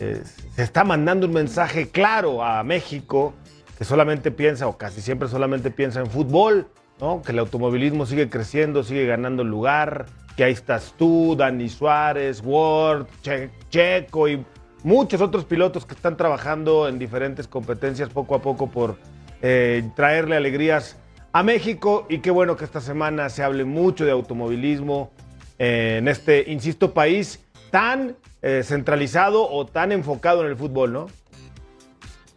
eh, se está mandando un mensaje claro a México que solamente piensa, o casi siempre solamente piensa en fútbol, ¿no? Que el automovilismo sigue creciendo, sigue ganando lugar, que ahí estás tú, Dani Suárez, Ward, Che- Checo y muchos otros pilotos que están trabajando en diferentes competencias poco a poco por eh, traerle alegrías a México y qué bueno que esta semana se hable mucho de automovilismo eh, en este, insisto, país tan eh, centralizado o tan enfocado en el fútbol, ¿no?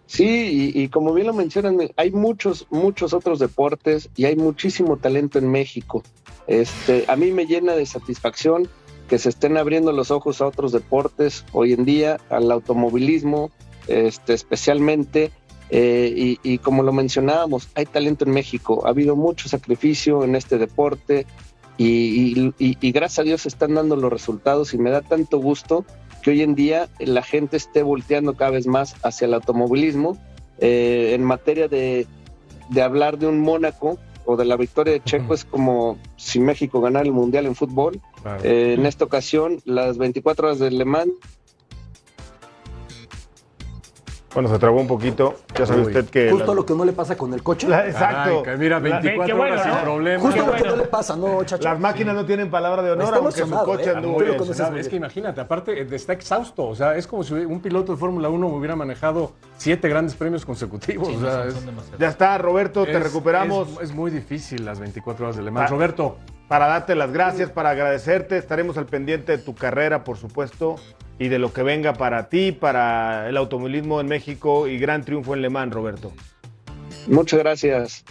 Sí, y, y como bien lo mencionan, hay muchos, muchos otros deportes y hay muchísimo talento en México. Este, a mí me llena de satisfacción que se estén abriendo los ojos a otros deportes hoy en día, al automovilismo, este, especialmente. eh, y, y como lo mencionábamos, hay talento en México. Ha habido mucho sacrificio en este deporte y, y- y- y gracias a Dios están dando los resultados y me da tanto gusto que hoy en día la gente esté volteando cada vez más hacia el automovilismo. Eh, en materia de, de hablar de un Mónaco o de la victoria de Checo es como si México ganara el Mundial en fútbol. Claro. Eh, en esta ocasión, las 24 horas de Le Mans Bueno, se trabó un poquito. Ya sabe Uy. usted que. Justo la- lo que no le pasa con el coche. la- exacto. Ay, que mira, La- 24 qué bueno, horas sin ¿no? problema. Justo lo que no le pasa, ¿no, chacho? Las máquinas no tienen palabra de honor, aunque su coche ¿eh? muy Es bien. que imagínate, aparte eh, está exhausto, o sea, es como si un piloto de Fórmula 1 hubiera manejado siete grandes premios consecutivos. Sí, o no, sea, son- es- son demasiados. Ya está, Roberto, te es- recuperamos. Es, es muy difícil las 24 horas de Le Mans. Ah. Roberto, para darte las gracias, para agradecerte. Estaremos al pendiente de tu carrera, por supuesto, y de lo que venga para ti, para el automovilismo en México y gran triunfo en Le Mans, Roberto. Muchas gracias.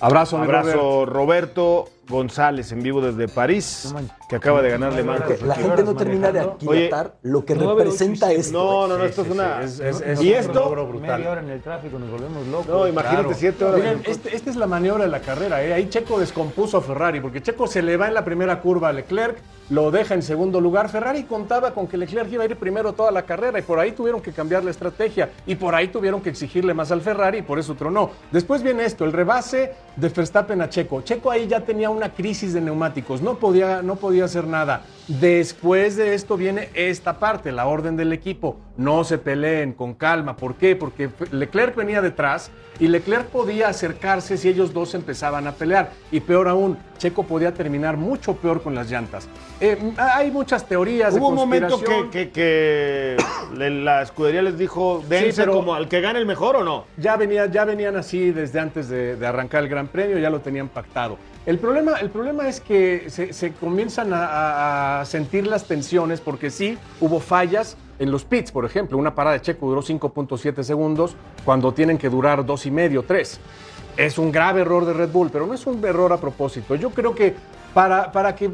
abrazo, Robert. Abrazo, Roberto González, en vivo desde París, que acaba de ganar Le Mans. Que la gente no termina de aquilatar lo que representa esto. No, no, no, esto Sí, es una. sí, es- es- ¿Y esto? Media hora en el tráfico, nos volvemos locos. No, imagínate Claro. siete horas. Miren, este- esta es la maniobra de la carrera. ¿eh? Ahí Checo descompuso a Ferrari, porque Checo se le va en la primera curva a Leclerc, lo deja en segundo lugar. Ferrari contaba con que Leclerc iba a ir primero toda la carrera y por ahí tuvieron que cambiar la estrategia y por ahí tuvieron que exigirle más al Ferrari y por eso tronó. Después viene esto, el rebase de Verstappen a Checo. Checo ahí ya tenía una crisis de neumáticos, no podía, no podía hacer nada. Después de esto viene esta parte, la orden del equipo. No se peleen con calma. ¿Por qué? Porque Leclerc venía detrás y Leclerc podía acercarse si ellos dos empezaban a pelear. Y peor aún, Checo podía terminar mucho peor con las llantas. Eh, hay muchas teorías Hubo un de momento conspiración. que, que- la escudería les dijo, dense como al que gane el mejor o no. Ya, venía, ya venían así desde antes de, de arrancar el Gran Premio, ya lo tenían pactado. El problema, el problema es que se, se comienzan a sentir las tensiones porque sí hubo fallas en los pits, por ejemplo. Una parada de Checo duró 5.7 segundos cuando tienen que durar dos y medio, tres. Es un grave error de Red Bull, pero no es un error a propósito. Yo creo que para, para que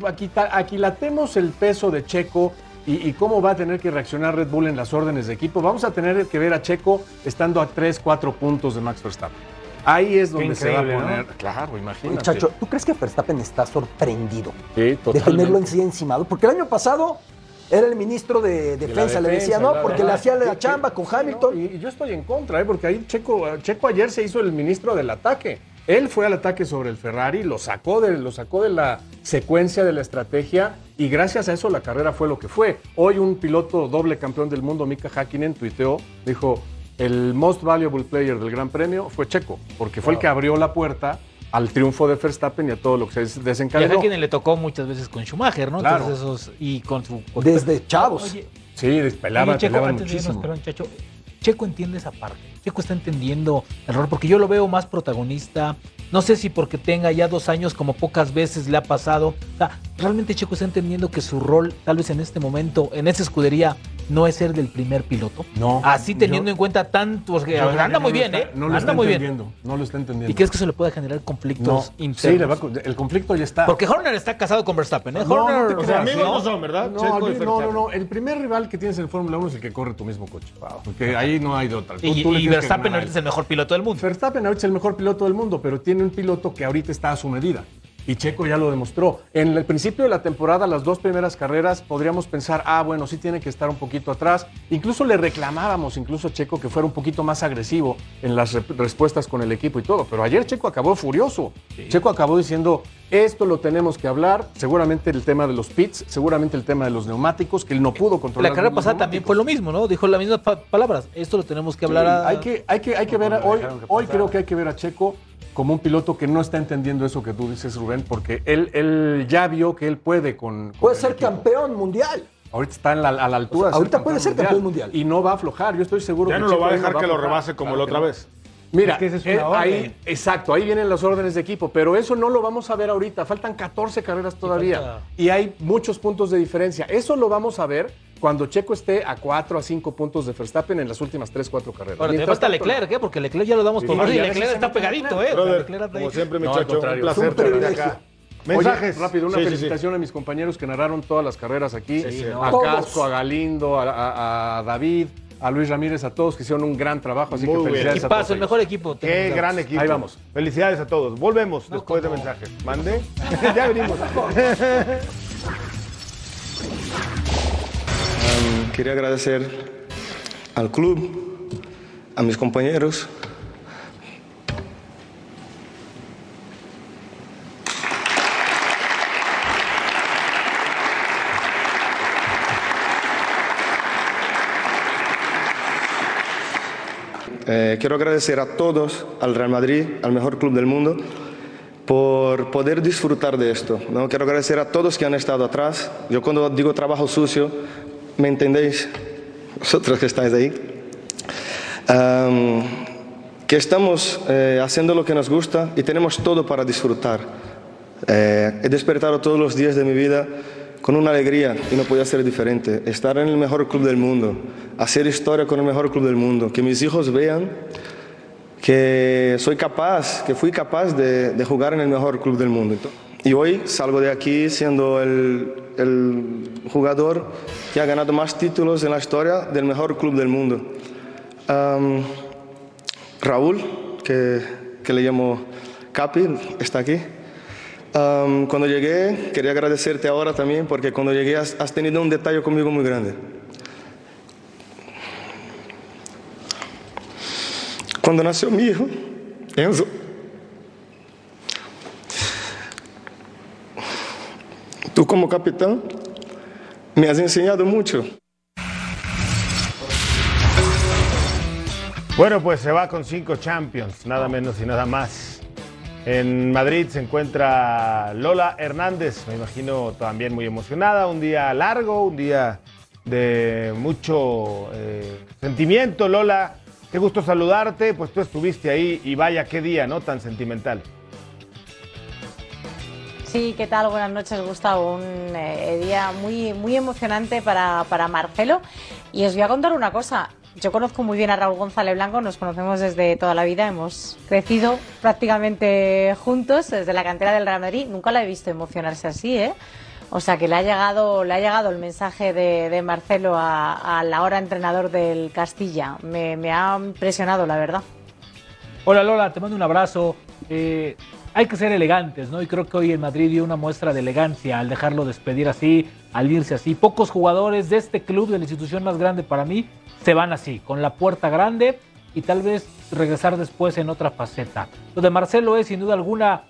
aquilatemos el peso de Checo y, y cómo va a tener que reaccionar Red Bull en las órdenes de equipo, vamos a tener que ver a Checo estando a 3, 4 puntos de Max Verstappen. Ahí es donde se va a poner. Claro, imagínate. Muchacho, ¿tú crees que Verstappen está sorprendido Sí, de tenerlo en sí encimado? Porque el año pasado era el ministro de defensa, le decía, ¿no? la Porque le verdad. hacía la chamba con sí, Hamilton. no, y, y yo estoy en contra, ¿eh? porque ahí Checo, Checo ayer se hizo el ministro del ataque. Él fue al ataque sobre el Ferrari, lo sacó, de, lo sacó de la secuencia de la estrategia y gracias a eso la carrera fue lo que fue. Hoy un piloto doble campeón del mundo, Mika Hakkinen, tuiteó, dijo, el most valuable player del Gran Premio fue Checo, porque fue el que abrió la puerta al triunfo de Verstappen y a todo lo que se Y a desencadenó. quien le tocó muchas veces con Schumacher, ¿no? Claro. Todos esos, y con su... Desde chavos. Oye, Sí, despelaban, Oye, Checo, antes de irnos, muchísimo. perdón, Chacho, Checo entiende esa parte. Checo está entendiendo el rol, porque yo lo veo más protagonista. No sé si porque tenga ya dos años, como pocas veces le ha pasado. O sea, realmente Checo está entendiendo que su rol, tal vez en este momento, en esa escudería, no es ser del primer piloto. No. Así teniendo Yo- en cuenta tantos que anda muy no bien, está- ¿eh? No lo anda está muy bien. entendiendo. No lo está entendiendo. ¿Y crees que eso le puede generar conflictos no. internos? Sí, le va a- el conflicto ya está. Porque Horner está casado con Verstappen, ¿eh? No, no Horner, te O sea, creas, amigos ¿no? no son, ¿verdad? No, mí- no, no, no. El primer rival que tienes en Fórmula 1 es el que corre tu mismo coche. Porque ahí no hay de otra. Tú- Y, tú Verstappen ahorita es el mejor piloto del mundo. Verstappen ahorita es el mejor piloto del mundo, pero tiene un piloto que ahorita está a su medida. Y Checo ya lo demostró. En el principio de la temporada, las dos primeras carreras, podríamos pensar, ah, bueno, sí tiene que estar un poquito atrás. Incluso le reclamábamos, incluso a Checo, que fuera un poquito más agresivo en las re- respuestas con el equipo y todo. Pero ayer Checo acabó furioso. Checo acabó diciendo, esto lo tenemos que hablar. Seguramente el tema de los pits, seguramente el tema de los neumáticos, que él no pudo controlar. La carrera pasada también fue lo mismo, ¿no? Dijo las mismas pa- palabras. Esto lo tenemos que hablar a... Hay que, hay que, hay que ver, a- hoy, hoy creo que hay que ver a Checo como un piloto que no está entendiendo eso que tú dices, Rubén, porque él, él ya vio que él puede con... con Puede ser equipo. campeón mundial. Ahorita está en la- a la altura. ahorita puede ser campeón mundial. Y no va a aflojar, yo estoy seguro Ya que no lo va a dejar que lo rebase como Claro la otra no. vez. Mira, Es que esa es eh, ahí, exacto, ahí vienen las órdenes de equipo, pero eso no lo vamos a ver ahorita. Faltan 14 carreras todavía falta- y hay muchos puntos de diferencia. Eso lo vamos a ver cuando Checo esté a 4 a 5 puntos de Verstappen en las últimas 3, 4 carreras. Ahora, te Mientras falta tanto, Leclerc, ¿eh? Porque Leclerc ya lo damos por Sí, muerto y Leclerc está pegadito, ¿eh? Brother, Leclerc como siempre, mi No, un placer privilegio. acá. Oye, Mensajes. rápido, una Sí, sí, sí. felicitación a mis compañeros que narraron todas las carreras aquí. sí. A Todos. Casco, a Galindo, a, a- a David, a Luis Ramírez, a todos que hicieron un gran trabajo. Así Muy que bien. felicidades a todos. el mejor equipo. Qué gran equipo. Ahí vamos. Felicidades a todos. Volvemos después de mensajes. Mande. ya venimos. quería agradecer al club, a mis compañeros. Eh, quiero agradecer a todos, al Real Madrid, al mejor club del mundo, por poder disfrutar de esto. ¿no? Quiero agradecer a todos que han estado atrás. Yo cuando digo trabajo sucio, ¿me entendéis? Vosotros que estáis ahí. Am, que estamos eh, haciendo lo que nos gusta y tenemos todo para disfrutar. Eh, he despertado todos los días de mi vida con una alegría y no podía ser diferente. Estar en el mejor club del mundo, hacer historia con el mejor club del mundo, que mis hijos vean que soy capaz, que fui capaz de, de jugar en el mejor club del mundo. Y hoy salgo de aquí siendo el, el jugador que ha ganado más títulos en la historia del mejor club del mundo. Am, Raúl, que, que le llamo Capi, está aquí. Am, cuando llegué, quería agradecerte ahora también, porque cuando llegué has, has tenido un detalle conmigo muy grande. Nació mi hijo, Enzo, tú como capitán me has enseñado mucho. Bueno, pues se va con cinco Champions, nada menos y nada más. En Madrid se encuentra Lola Hernández, me imagino también muy emocionada, un día largo, un día de mucho eh, sentimiento, Lola. Qué gusto saludarte, pues tú estuviste ahí y vaya qué día, ¿no? Tan sentimental. Sí, ¿qué tal? Buenas noches, Gustavo. Un eh, día muy, muy emocionante para, para Marcelo. Y os voy a contar una cosa. Yo conozco muy bien a Raúl González Blanco, nos conocemos desde toda la vida, hemos crecido prácticamente juntos desde la cantera del Real Madrid. Nunca la he visto emocionarse así, ¿eh? O sea que le ha llegado, le ha llegado el mensaje de, de Marcelo a, a la hora entrenador del Castilla. Me, me ha impresionado, la verdad. Hola Lola, te mando un abrazo. Eh, hay que ser elegantes, ¿no? Y creo que hoy en Madrid dio una muestra de elegancia al dejarlo despedir así, al irse así. Pocos jugadores de este club, de la institución más grande para mí, se van así, con la puerta grande y tal vez regresar después en otra faceta. Lo de Marcelo es sin duda alguna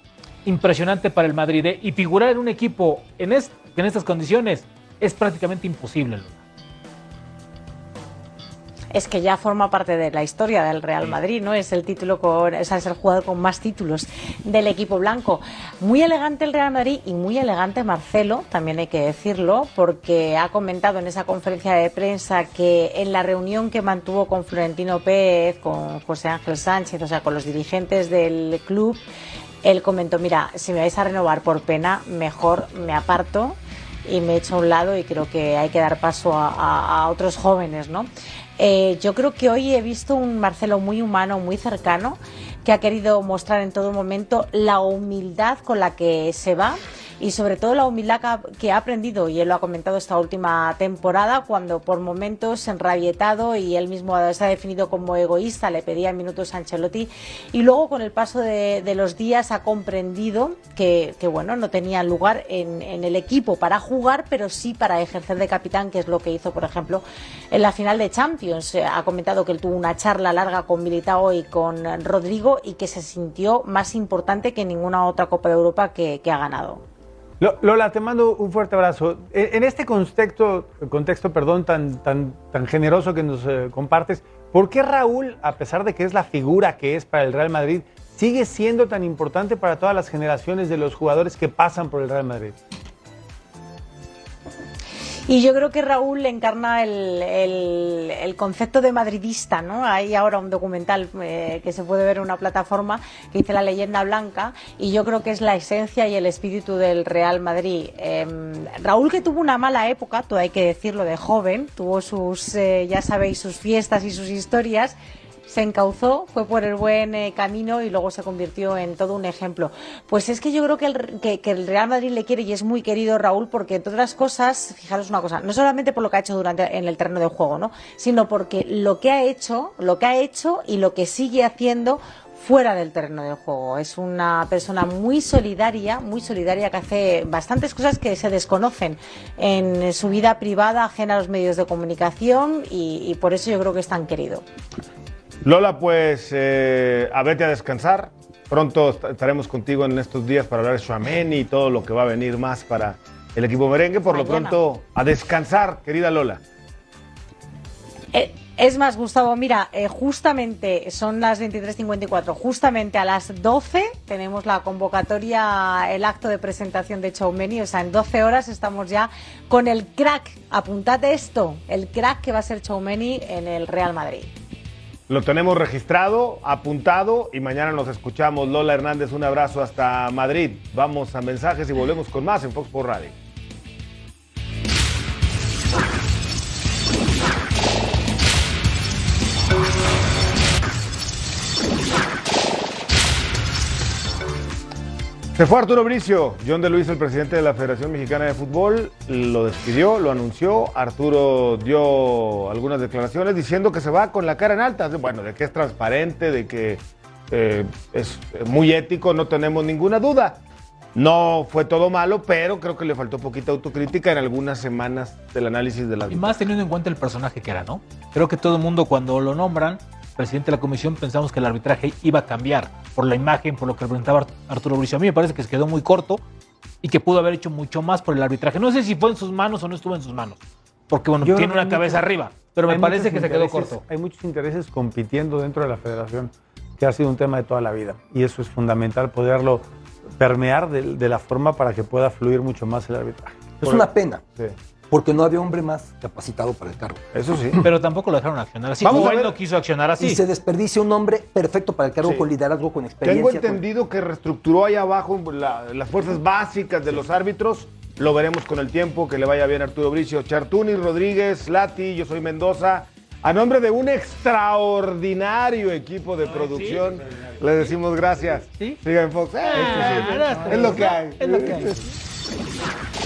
impresionante para el Madrid ¿eh? y figurar en un equipo en, en estas condiciones es prácticamente imposible. Es que ya forma parte de la historia del Real Madrid, ¿no? Es el título con, o sea, es el jugador con más títulos del equipo blanco. Muy elegante el Real Madrid y muy elegante Marcelo, también hay que decirlo, porque ha comentado en esa conferencia de prensa que en la reunión que mantuvo con Florentino Pérez, con José Ángel Sánchez, o sea, con los dirigentes del club, él comentó, mira, si me vais a renovar por pena, mejor me aparto y me echo a un lado y creo que hay que dar paso a, a- a otros jóvenes, ¿no? Eh, yo creo que hoy he visto un Marcelo muy humano, muy cercano, que ha querido mostrar en todo momento la humildad con la que se va y sobre todo la humildad que ha- aprendido, y él lo ha comentado esta última temporada, cuando por momentos enrabietado y él mismo se ha definido como egoísta, le pedía minutos a Ancelotti, y luego con el paso de, los días ha comprendido que, bueno, no tenía lugar en, el equipo para jugar, pero sí para ejercer de capitán, que es lo que hizo, por ejemplo, en la final de Champions. Eh, Ha comentado que él tuvo una charla larga con Militao y con Rodrigo y que se sintió más importante que ninguna otra Copa de Europa que ha ganado. Lo- Lola, te mando un fuerte abrazo. En en este contexto, contexto perdón, tan, tan, tan generoso que nos eh, compartes, ¿por qué Raúl, a pesar de que es la figura que es para el Real Madrid, sigue siendo tan importante para todas las generaciones de los jugadores que pasan por el Real Madrid? Y yo creo que Raúl encarna el, el- concepto de madridista, ¿no? Hay ahora un documental eh, que se puede ver en una plataforma que dice La leyenda blanca y yo creo que es la esencia y el espíritu del Real Madrid. Eh, Raúl que tuvo una mala época, todo hay que decirlo, de joven, tuvo sus, eh, ya sabéis, sus fiestas y sus historias, se encauzó, fue por el buen eh, camino y luego se convirtió en todo un ejemplo. Pues es que yo creo que el, que, que el Real Madrid le quiere y es muy querido Raúl porque entre otras cosas, fijaros una cosa, no solamente por lo que ha hecho durante en el terreno de juego, ¿no? sino porque lo que ha hecho, lo que ha hecho y lo que sigue haciendo fuera del terreno de juego. Es una persona muy solidaria, muy solidaria que hace bastantes cosas que se desconocen en su vida privada, ajena a los medios de comunicación y, y por eso yo creo que es tan querido. Lola, pues eh, a vete a descansar. Pronto est- estaremos contigo en estos días para hablar de Chouameni y todo lo que va a venir más para el equipo merengue. Por lo pronto, a descansar, querida Lola. Eh, es más, Gustavo, mira, eh, justamente son las 23.54, justamente a las 12 tenemos la convocatoria, el acto de presentación de Choumeni, o sea, en 12 horas estamos ya con el crack, apuntate esto, el crack que va a ser Choumeni en el Real Madrid. Lo tenemos registrado, apuntado y mañana nos escuchamos. Lola Hernández, un abrazo hasta Madrid. Vamos a mensajes y volvemos con más en Fox por Radio. Se fue Arturo Bricio. John de Luis, el presidente de la Federación Mexicana de Fútbol, lo despidió, lo anunció. Arturo dio algunas declaraciones diciendo que se va con la cara en alta. Bueno, de que es transparente, de que eh, es muy ético, no tenemos ninguna duda. No fue todo malo, pero creo que le faltó poquita autocrítica en algunas semanas del análisis de la Y más teniendo en cuenta el personaje que era, ¿no? Creo que todo el mundo cuando lo nombran, presidente de la comisión, pensamos que el arbitraje iba a cambiar por la imagen, por lo que representaba Art- Arturo Bricio. A mí me parece que se quedó muy corto y que pudo haber hecho mucho más por el arbitraje. No sé si fue en sus manos o no estuvo en sus manos, porque bueno, Yo tiene una cabeza arriba, pero me parece que se quedó corto. Hay muchos intereses compitiendo dentro de la federación, que ha sido un tema de toda la vida. Y eso es fundamental, poderlo permear de, de la forma para que pueda fluir mucho más el arbitraje. Es una pena, Sí. Porque no había hombre más capacitado para el cargo. Eso sí. Pero tampoco lo dejaron accionar así. Vamos no quiso accionar así. Y se desperdicia un hombre perfecto para el cargo Sí. con liderazgo, con experiencia. Tengo con- entendido que reestructuró ahí abajo la- las fuerzas básicas de los árbitros. Lo veremos con el tiempo. Que le vaya bien a Arturo Bricio. Chartuni, Rodríguez, Lati, yo soy Mendoza. A nombre de un extraordinario equipo de producción, le decimos gracias. ¿Sí? Sigan Fox. Eh, Ah, sí, sí. es lo que hay. Es lo que hay.